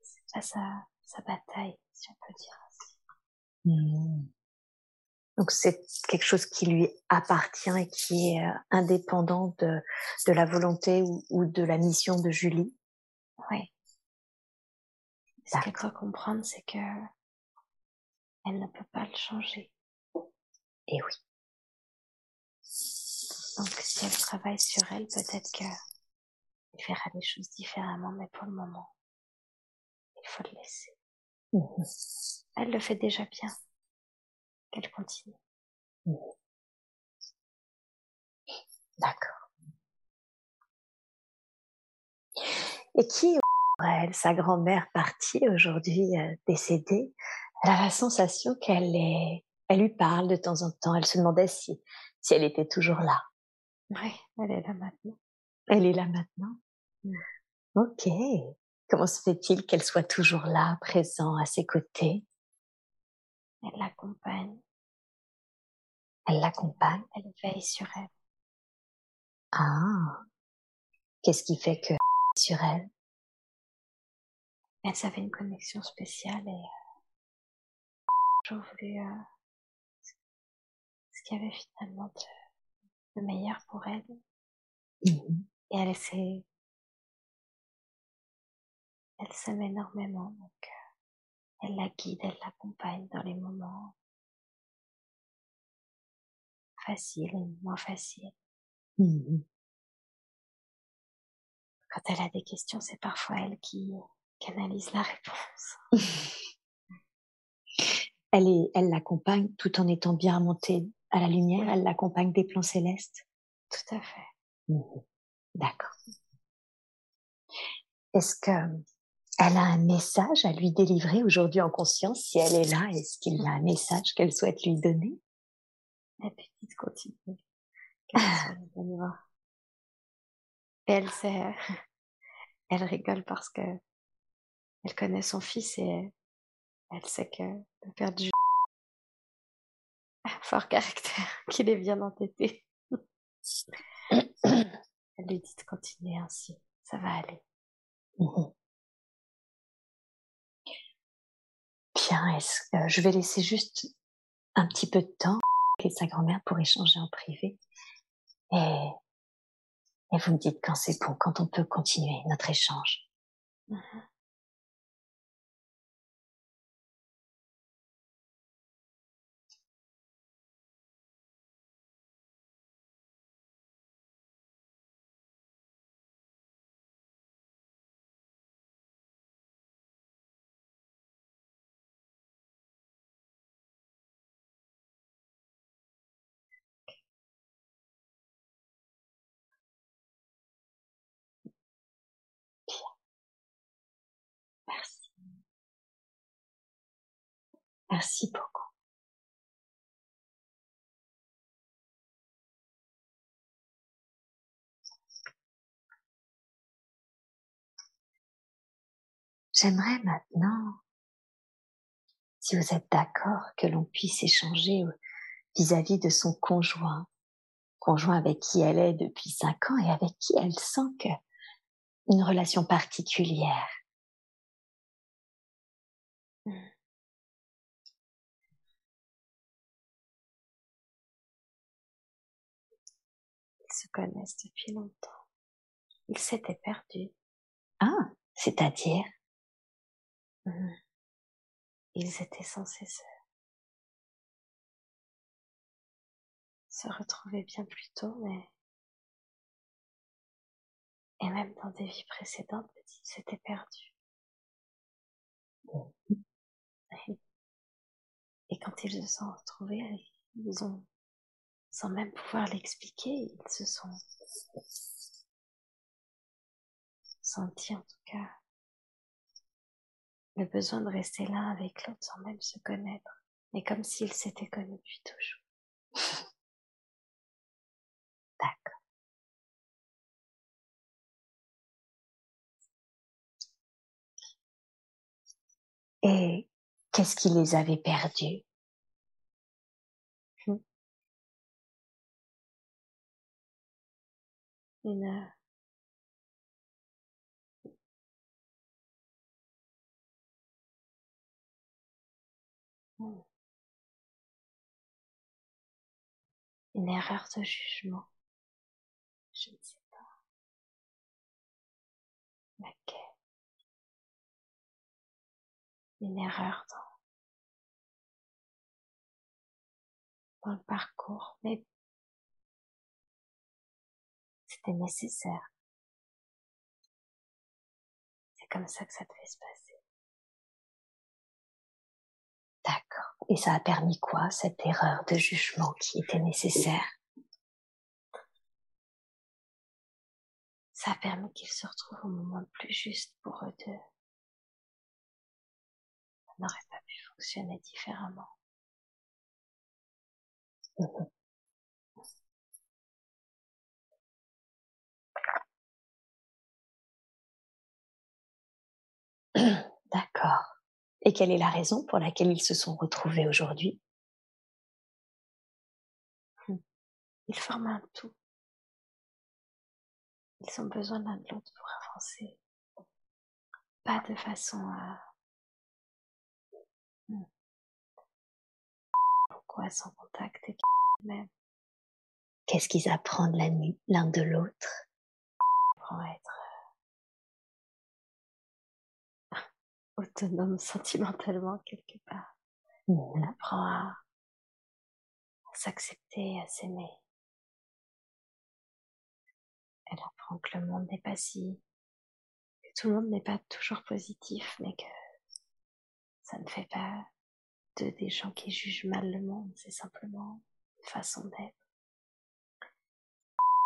C'est pas sa, sa bataille, si on peut dire Mhm. Donc c'est quelque chose qui lui appartient et qui est euh, indépendant de, de la volonté ou, ou de la mission de Julie. Oui. Ce qu'elle doit comprendre, c'est que elle ne peut pas le changer. Et oui. Donc si elle travaille sur elle, peut-être que elle verra les choses différemment, mais pour le moment, il faut le laisser. Mhm. Elle le fait déjà bien. Qu'elle continue. Mhm. D'accord. Et qui, elle, sa grand-mère partie aujourd'hui, euh, décédée, elle a la sensation qu'elle est, elle lui parle de temps en temps. Elle se demandait si, si elle était toujours là. Oui, elle est là maintenant. Elle est là maintenant. Mm. Ok. Comment se fait-il qu'elle soit toujours là, présent à ses côtés? Elle l'accompagne. Elle l'accompagne. Elle veille sur elle. Ah. Qu'est-ce qui fait que sur elle? Elles avaient une connexion spéciale et euh, j'ai voulu euh, ce qu'il y avait finalement de, de meilleur pour elle. Mhm. Et elle s'est elle s'aime énormément, donc euh, elle la guide, elle l'accompagne dans les moments faciles et moins faciles. Mhm. Quand elle a des questions, c'est parfois elle qui canalise la réponse. Elle est, elle l'accompagne tout en étant bien remontée à la lumière. Oui. Elle l'accompagne des plans célestes. Tout à fait. Mhm. D'accord. Est-ce que elle a un message à lui délivrer aujourd'hui en conscience Si elle est là, est-ce qu'il y a un message qu'elle souhaite lui donner? La petite continue. Et elle sait, elle rigole parce que elle connaît son fils et elle sait que le père un fort caractère, qu'il est bien entêté. Elle lui dit de continuer ainsi, ça va aller. Mhm. Je vais laisser juste un petit peu de temps et sa grand-mère pour échanger en privé? Et, vous me dites quand c'est bon, quand on peut continuer notre échange. Mhm. Merci. Merci beaucoup. J'aimerais maintenant, si vous êtes d'accord, que l'on puisse échanger vis-à-vis de son conjoint, conjoint avec qui elle est depuis cinq ans et avec qui elle sent que une relation particulière. Se connaissent depuis longtemps. Ils s'étaient perdus. Ah, c'est-à-dire? Mhm. Ils étaient censés se, se retrouver bien plus tôt, mais et même dans des vies précédentes, ils s'étaient perdus. Et quand ils se sont retrouvés, ils ont, sans même pouvoir l'expliquer, ils se sont sentis en tout cas le besoin de rester l'un avec l'autre sans même se connaître. mais comme s'ils s'étaient connus depuis toujours. D'accord. Et qu'est-ce qui les avait perdus? Une, erreur de jugement. Je ne sais pas. Laquelle Une erreur dans, dans le parcours, mais nécessaire. C'est comme ça que ça devait se passer. D'accord. Et ça a permis quoi, cette erreur de jugement qui était nécessaire? Ça a permis qu'ils se retrouvent au moment le plus juste pour eux deux. Ça n'aurait pas pu fonctionner différemment. D'accord. Et quelle est la raison pour laquelle ils se sont retrouvés aujourd'hui? Ils forment un tout. Ils ont besoin l'un de l'autre pour avancer. Pas de façon à... Hmm. Pourquoi sans contact et même Qu'est-ce qu'ils apprennent la nuit l'un de l'autre? Être autonome sentimentalement quelque part. Mmh. Elle apprend à, s'accepter, à s'aimer. Elle apprend que le monde n'est pas si, que tout le monde n'est pas toujours positif, mais que ça ne fait pas de des gens qui jugent mal le monde, c'est simplement une façon d'être.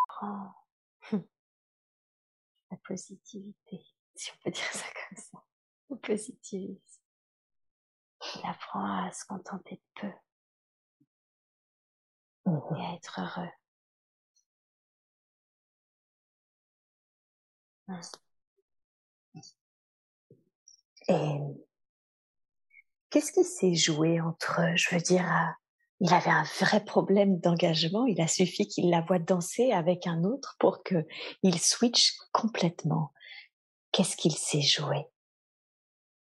Apprend la positivité, si on peut dire ça comme ça positivisme. Il apprend à se contenter de peu mmh et à être heureux. Et qu'est-ce qui s'est joué entre eux? Je veux dire, euh, il avait un vrai problème d'engagement. Il a suffi qu'il la voit danser avec un autre pour que il switch complètement. Qu'est-ce qu'il s'est joué?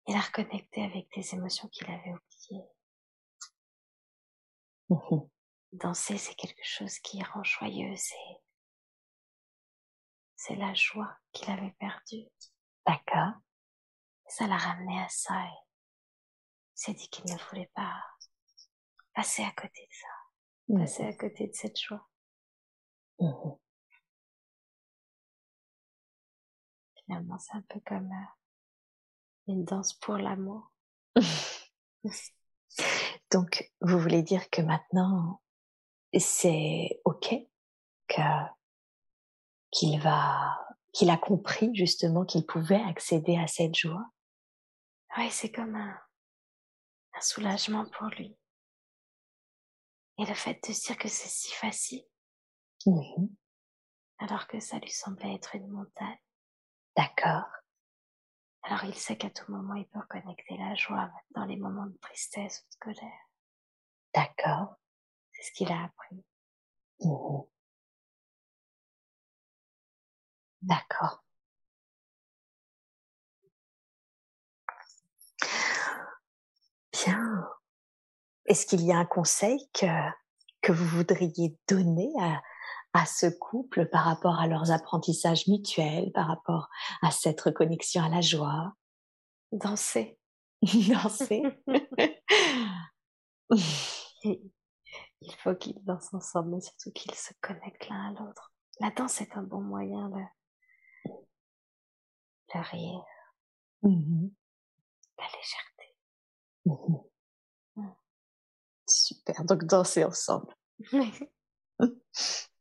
Il a reconnecté avec des émotions qu'il avait oubliées. Mmh Danser, c'est quelque chose qui rend joyeux, c'est, c'est la joie qu'il avait perdue. D'accord. Ça l'a ramené à ça et il s'est dit qu'il ne voulait pas passer à côté de ça, Mmh passer à côté de cette joie. Mmh Finalement, c'est un peu comme euh, une danse pour l'amour. Donc, vous voulez dire que maintenant, c'est ok que qu'il va, qu'il a compris justement qu'il pouvait accéder à cette joie? Oui, c'est comme un, un soulagement pour lui. Et le fait de se dire que c'est si facile, Mmh alors que ça lui semblait être une montagne. D'accord. Alors il sait qu'à tout moment il peut reconnecter la joie dans les moments de tristesse ou de colère. D'accord. C'est ce qu'il a appris. Mmh D'accord. Bien. Est-ce qu'il y a un conseil que, que vous voudriez donner à, à ce couple par rapport à leurs apprentissages mutuels, par rapport à cette reconnexion à la joie Danser. Danser. Il faut qu'ils dansent ensemble, mais surtout qu'ils se connectent l'un à l'autre. La danse est un bon moyen de, rire, Mmh la légèreté. Mmh Mm. Super, donc danser ensemble.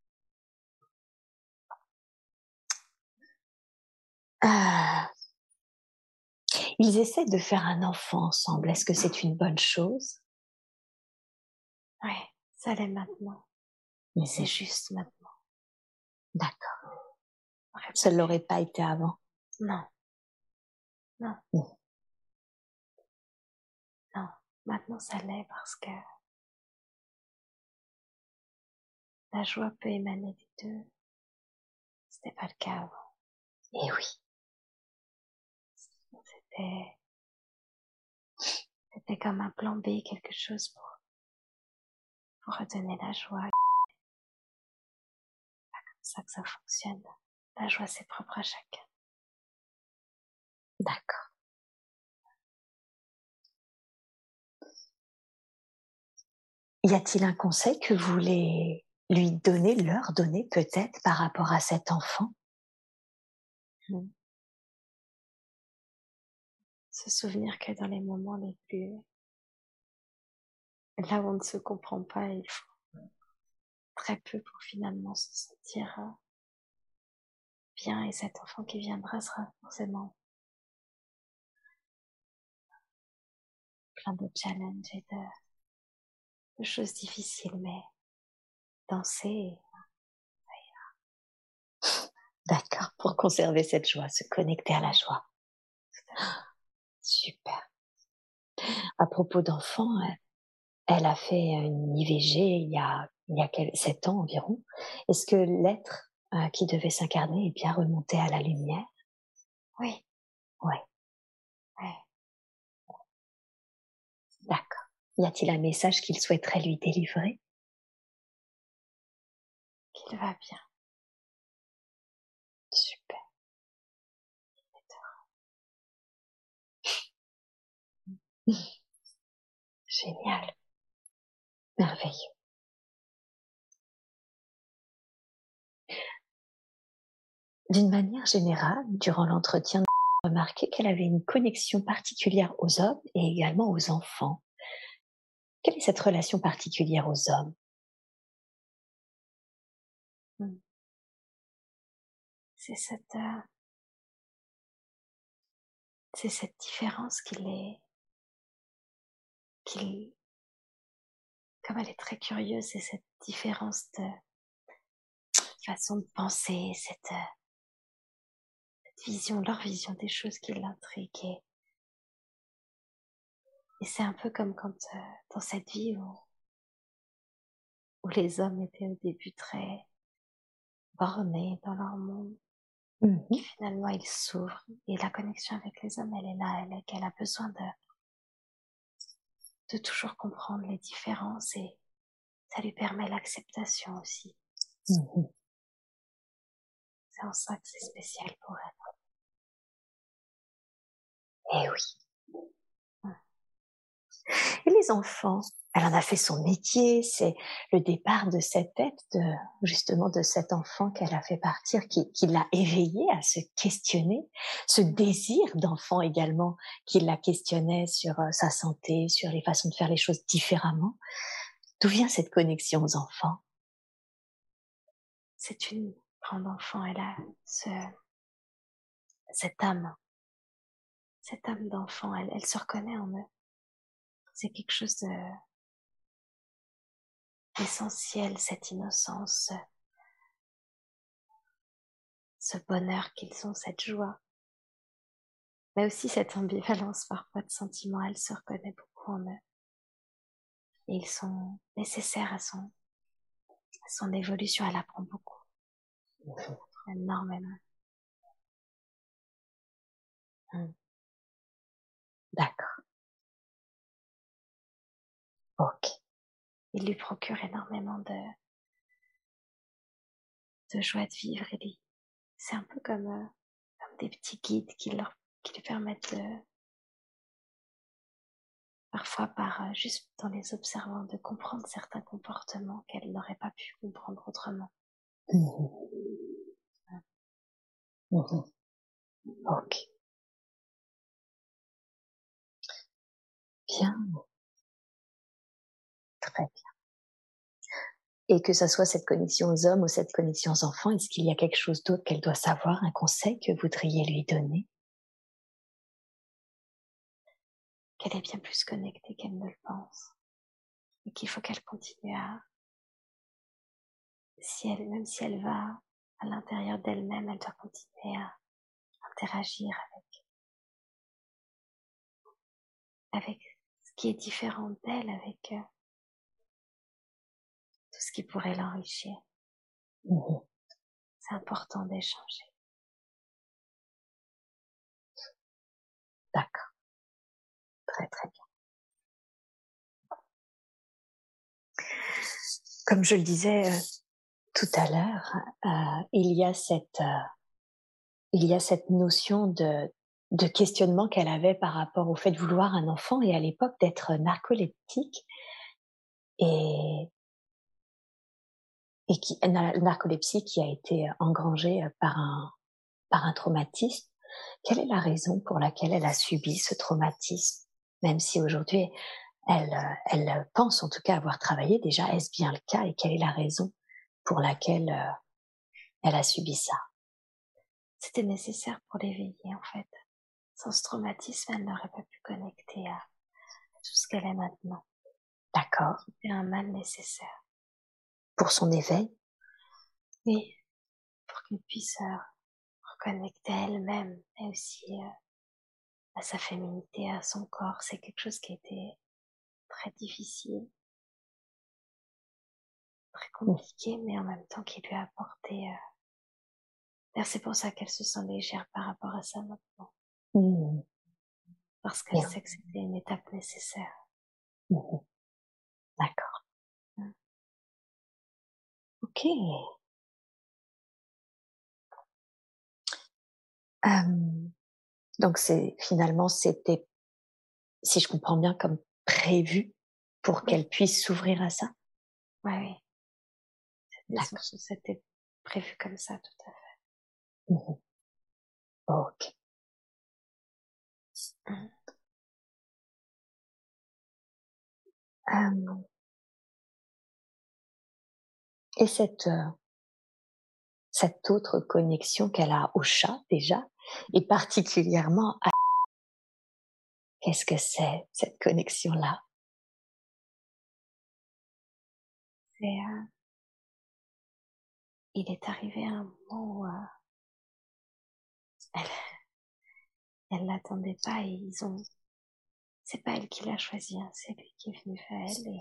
Ah. Ils essaient de faire un enfant ensemble. Est-ce que c'est une bonne chose? Oui, ça l'est maintenant. Mais c'est juste maintenant. D'accord. Ça ne l'aurait pas été avant? Non. Non. Non. Maintenant, ça l'est parce que la joie peut émaner des deux. C'était pas le cas avant. Et eh oui. C'était, c'était comme un plan B, quelque chose pour, redonner la joie. C'est pas comme ça que ça fonctionne. La joie, c'est propre à chacun. D'accord. Y a-t-il un conseil que vous voulez lui donner, leur donner peut-être par rapport à cet enfant? Mmh. Se souvenir que dans les moments les plus... Là où on ne se comprend pas, il faut très peu pour finalement se sentir euh, bien. Et cet enfant qui viendra sera forcément plein de challenges et de, choses difficiles, mais danser, D'accord, pour conserver cette joie, se connecter à la joie. Super. À propos d'enfants, elle a fait une IVG il y a, il y a sept ans environ. Est-ce que l'être euh, qui devait s'incarner est bien remonté à la lumière? Oui. Oui. D'accord. Y a-t-il un message qu'il souhaiterait lui délivrer? Qu'il va bien. Génial. Merveilleux. D'une manière générale, durant l'entretien, remarqué qu'elle avait une connexion particulière aux hommes et également aux enfants. Quelle est cette relation particulière aux hommes? Hmm. C'est cette, euh, c'est cette différence qu'il est, qu'il, comme elle est très curieuse, c'est cette différence de façon de penser, cette, euh, vision, leur vision des choses qui l'intrigue. Et, c'est un peu comme quand euh, dans cette vie où, où les hommes étaient au début très bornés dans leur monde. Mmh finalement, ils s'ouvrent et la connexion avec les hommes, elle est là, elle est qu'elle a besoin de de toujours comprendre les différences et ça lui permet l'acceptation aussi. Mmh c'est en ça que c'est spécial pour elle. Eh oui. Et les enfants, elle en a fait son métier, c'est le départ de cette tête, justement de cet enfant qu'elle a fait partir, qui, l'a éveillé à se questionner, ce désir d'enfant également, qui la questionnait sur euh, sa santé, sur les façons de faire les choses différemment. D'où vient cette connexion aux enfants? C'est une grande enfant, elle a ce, cette âme cette âme d'enfant, elle, elle se reconnaît en eux. C'est quelque chose de essentiel, cette innocence, ce bonheur qu'ils ont, cette joie. Mais aussi cette ambivalence parfois de sentiments, elle se reconnaît beaucoup en eux. Et ils sont nécessaires à son, évolution, elle apprend beaucoup. Énormément. D'accord. Ok. Il lui procure énormément de, de joie de vivre. Et c'est un peu comme, euh, comme des petits guides qui, leur, qui lui permettent de, parfois par euh, juste dans les observant, de comprendre certains comportements qu'elle n'aurait pas pu comprendre autrement. Mmh mmh ok. Bien. Très bien. Et que ce soit cette connexion aux hommes ou cette connexion aux enfants, est-ce qu'il y a quelque chose d'autre qu'elle doit savoir, un conseil que vous voudriez lui donner? Qu'elle est bien plus connectée qu'elle ne le pense. et qu'il faut qu'elle continue à, si elle, même si elle va à l'intérieur d'elle-même, elle doit continuer à interagir avec, avec ce qui est différent d'elle, avec euh, ce qui pourrait l'enrichir. Mmh C'est important d'échanger. D'accord. Très très bien. Comme je le disais euh, tout à l'heure, euh, il y a cette euh, il y a cette notion de de questionnement qu'elle avait par rapport au fait de vouloir un enfant et à l'époque d'être narcoleptique et et qui narcolepsie qui a été engrangée par un par un traumatisme. Quelle est la raison pour laquelle elle a subi ce traumatisme, même si aujourd'hui elle, euh, elle pense en tout cas avoir travaillé déjà. Est-ce bien le cas? Et quelle est la raison pour laquelle euh, elle a subi ça? C'était nécessaire pour l'éveiller en fait. Sans ce traumatisme, elle n'aurait pas pu connecter à tout ce qu'elle est maintenant. D'accord? C'était un mal nécessaire. Pour son éveil Oui, pour qu'elle puisse euh, reconnecter à elle-même, mais aussi à sa féminité, à son corps. C'est quelque chose qui était très difficile, très compliqué, mais en même temps qui lui a apporté. Euh... C'est pour ça qu'elle se sent légère par rapport à ça maintenant. Mmh. Parce qu'elle sait que c'était une étape nécessaire. Mmh. D'accord. Ok. Euh, donc c'est finalement c'était, si je comprends bien, comme prévu pour qu'elle puisse s'ouvrir à ça? Oui, oui. C'était prévu comme ça, tout à fait. Mmh ok. Mmh. Et cette, euh, cette autre connexion qu'elle a au chat déjà, et particulièrement à Qu'est-ce que c'est, cette connexion-là? C'est... Euh... Il est arrivé un moment où euh... elle... Elle l'attendait pas et ils ont... C'est pas elle qui l'a choisi, hein, c'est lui qui est venu vers elle et...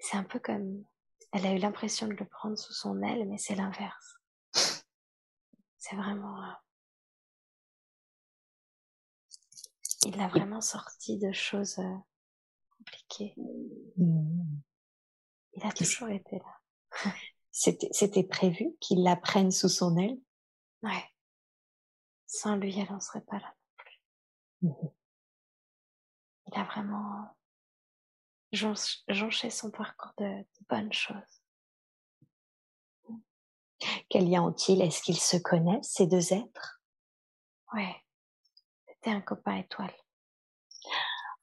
C'est un peu comme... Elle a eu l'impression de le prendre sous son aile, mais c'est l'inverse. C'est vraiment... Euh, il l'a vraiment sorti de choses euh, compliquées. Mmh. Il a toujours été là. C'était prévu qu'il la prenne sous son aile? Ouais. Sans lui, elle n'en serait pas là non plus. Mmh. Il a vraiment jonché son parcours de, de bonnes choses. Quel lien ont-ils? Est-ce qu'ils se connaissent, ces deux êtres? Ouais. C'était un copain étoile.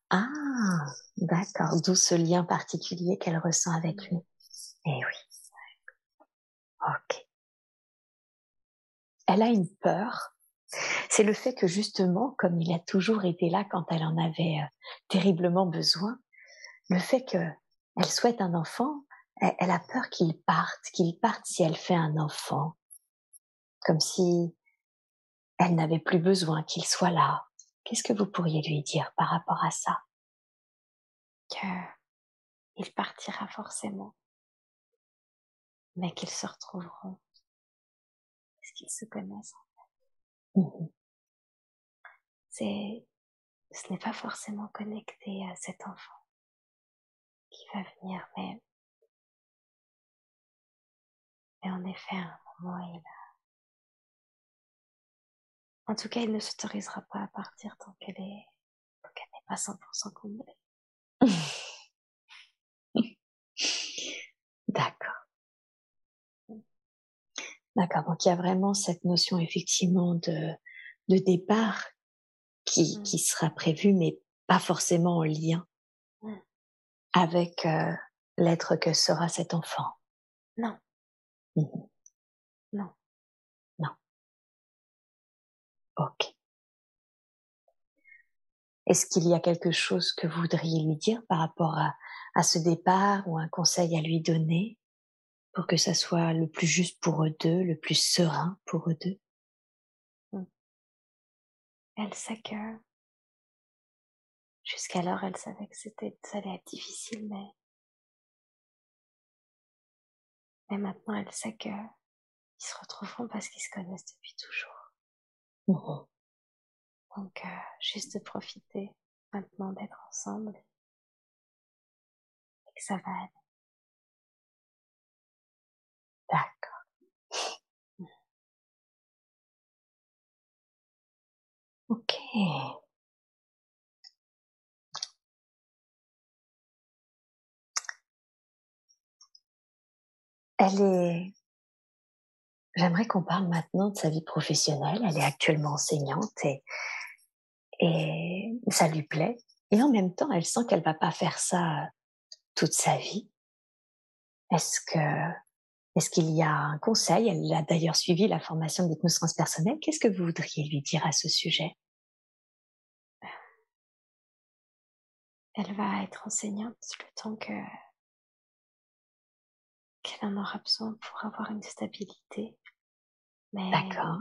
Ah, d'accord. D'où ce lien particulier qu'elle ressent avec lui. Eh oui. Ok. Elle a une peur. C'est le fait que justement, comme il a toujours été là quand elle en avait euh, terriblement besoin, le fait qu'elle souhaite un enfant, elle, elle a peur qu'il parte, qu'il parte si elle fait un enfant. Comme si elle n'avait plus besoin qu'il soit là. Qu'est-ce que vous pourriez lui dire par rapport à ça? Qu'il partira forcément, mais qu'ils se retrouveront. Parce qu'ils se connaissent en fait. Mmh C'est, ce n'est pas forcément connecté à cet enfant qui va venir, mais, mais en effet, à un moment, il a en tout cas, il ne s'autorisera pas à partir tant qu'elle est, tant qu'elle n'est pas 100% comblée. D'accord. D'accord. Donc il y a vraiment cette notion effectivement de, de départ qui, mmh. qui sera prévue, mais pas forcément en lien. Avec euh, l'être que sera cet enfant. Non. Mmh. Non. Non. Ok. Est-ce qu'il y a quelque chose que vous voudriez lui dire par rapport à, à ce départ ou un conseil à lui donner pour que ça soit le plus juste pour eux deux, le plus serein pour eux deux? Mmh. Elle sait que jusqu'alors elle savait que c'était ça allait être difficile, mais mais maintenant elle sait que ils se retrouveront parce qu'ils se connaissent depuis toujours. Mmh donc, euh, juste de profiter maintenant d'être ensemble et que ça va aller. D'accord. Ok. Elle est... J'aimerais qu'on parle maintenant de sa vie professionnelle. Elle est actuellement enseignante et et ça lui plaît. Et en même temps, elle sent qu'elle va pas faire ça toute sa vie. Est-ce que, est-ce qu'il y a un conseil? Elle a d'ailleurs suivi la formation d'hypnose transpersonnelle. Qu'est-ce que vous voudriez lui dire à ce sujet? Elle va être enseignante le temps que qu'elle en aura besoin pour avoir une stabilité. Mais D'accord.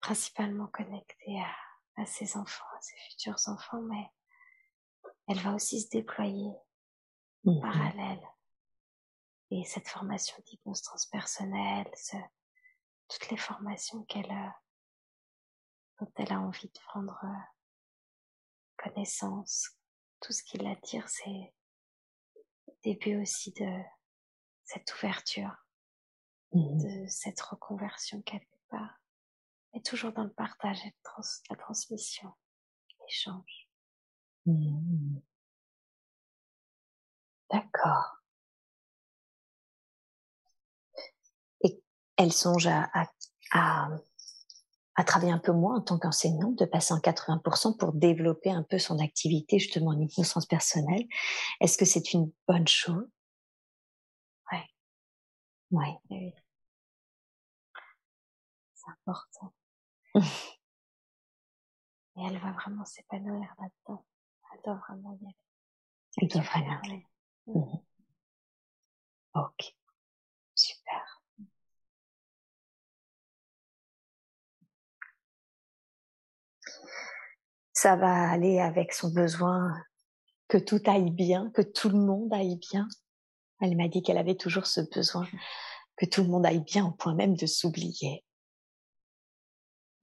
principalement connectée à, ses enfants, à ses futurs enfants, mais elle va aussi se déployer en mmh parallèle. Et cette formation d'hypnose transpersonnelle, toutes les formations qu'elle a, dont elle a envie de prendre euh, connaissance, tout ce qui l'attire, c'est début aussi de cette ouverture, mmh de cette reconversion quelque part et toujours dans le partage et la transmission, l'échange. Mmh. D'accord. Et elle songe à, à, à, travailler un peu moins en tant qu'enseignante, de passer en 80% pour développer un peu son activité justement en hypnose transpersonnelle. Est-ce que c'est une bonne chose? Ouais. Ouais. Oui. C'est important. Et elle va vraiment s'épanouir là-dedans. Elle doit vraiment y aller. Elle doit vraiment y aller. Mmh. Ok. Ça va aller avec son besoin que tout aille bien, que tout le monde aille bien. Elle m'a dit qu'elle avait toujours ce besoin que tout le monde aille bien au point même de s'oublier.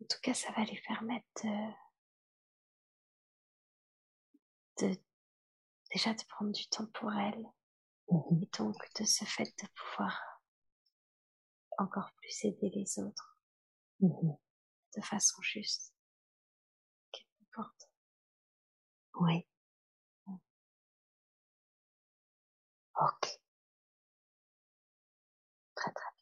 En tout cas, ça va lui permettre de, déjà de prendre du temps pour elle. Mmh Et donc, de ce fait, de pouvoir encore plus aider les autres mmh de façon juste. Oui. Ok. Très très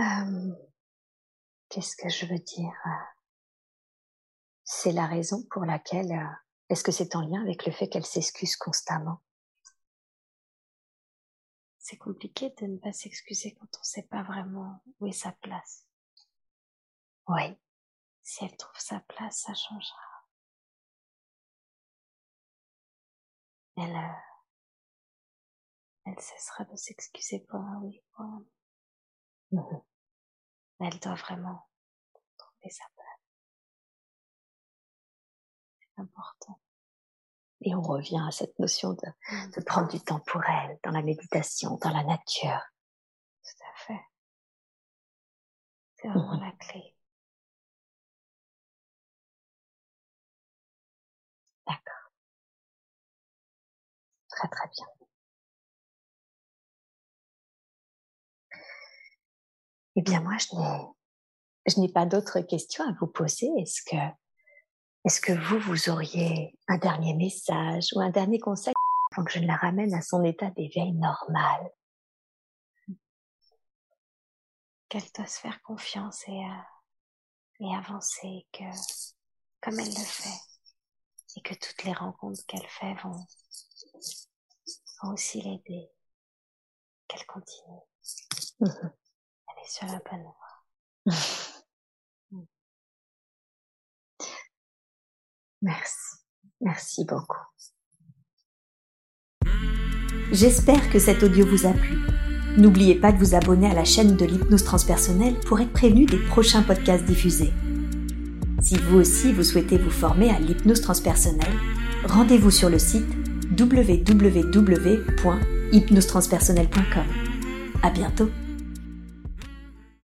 Euh, qu'est-ce que je veux dire C'est la raison pour laquelle... Euh, est-ce que c'est en lien avec le fait qu'elle s'excuse constamment? C'est compliqué de ne pas s'excuser quand on ne sait pas vraiment où est sa place. Oui. Si elle trouve sa place, ça changera. Elle, euh, elle cessera de s'excuser pour un oui, pour un non. Elle doit vraiment trouver sa place. C'est important. Et on revient à cette notion de, mmh. de prendre du temps pour elle, dans la méditation, dans la nature. Tout à fait. C'est vraiment mmh. la clé. D'accord. Très très bien. Eh bien, moi, je n'ai, pas d'autres questions à vous poser. Est-ce que, vous, vous auriez un dernier message ou un dernier conseil pour que je la ramène à son état d'éveil normal? Qu'elle doit se faire confiance et, euh, avancer, que, comme elle le fait, et que toutes les rencontres qu'elle fait vont, vont aussi l'aider, qu'elle continue. Mmh elle est sur la bonne voie. Merci. Merci beaucoup. J'espère que cet audio vous a plu. N'oubliez pas de vous abonner à la chaîne de l'hypnose transpersonnelle pour être prévenu des prochains podcasts diffusés. Si vous aussi vous souhaitez vous former à l'hypnose transpersonnelle, rendez-vous sur le site www.hypnosetranspersonnelle.com. À bientôt!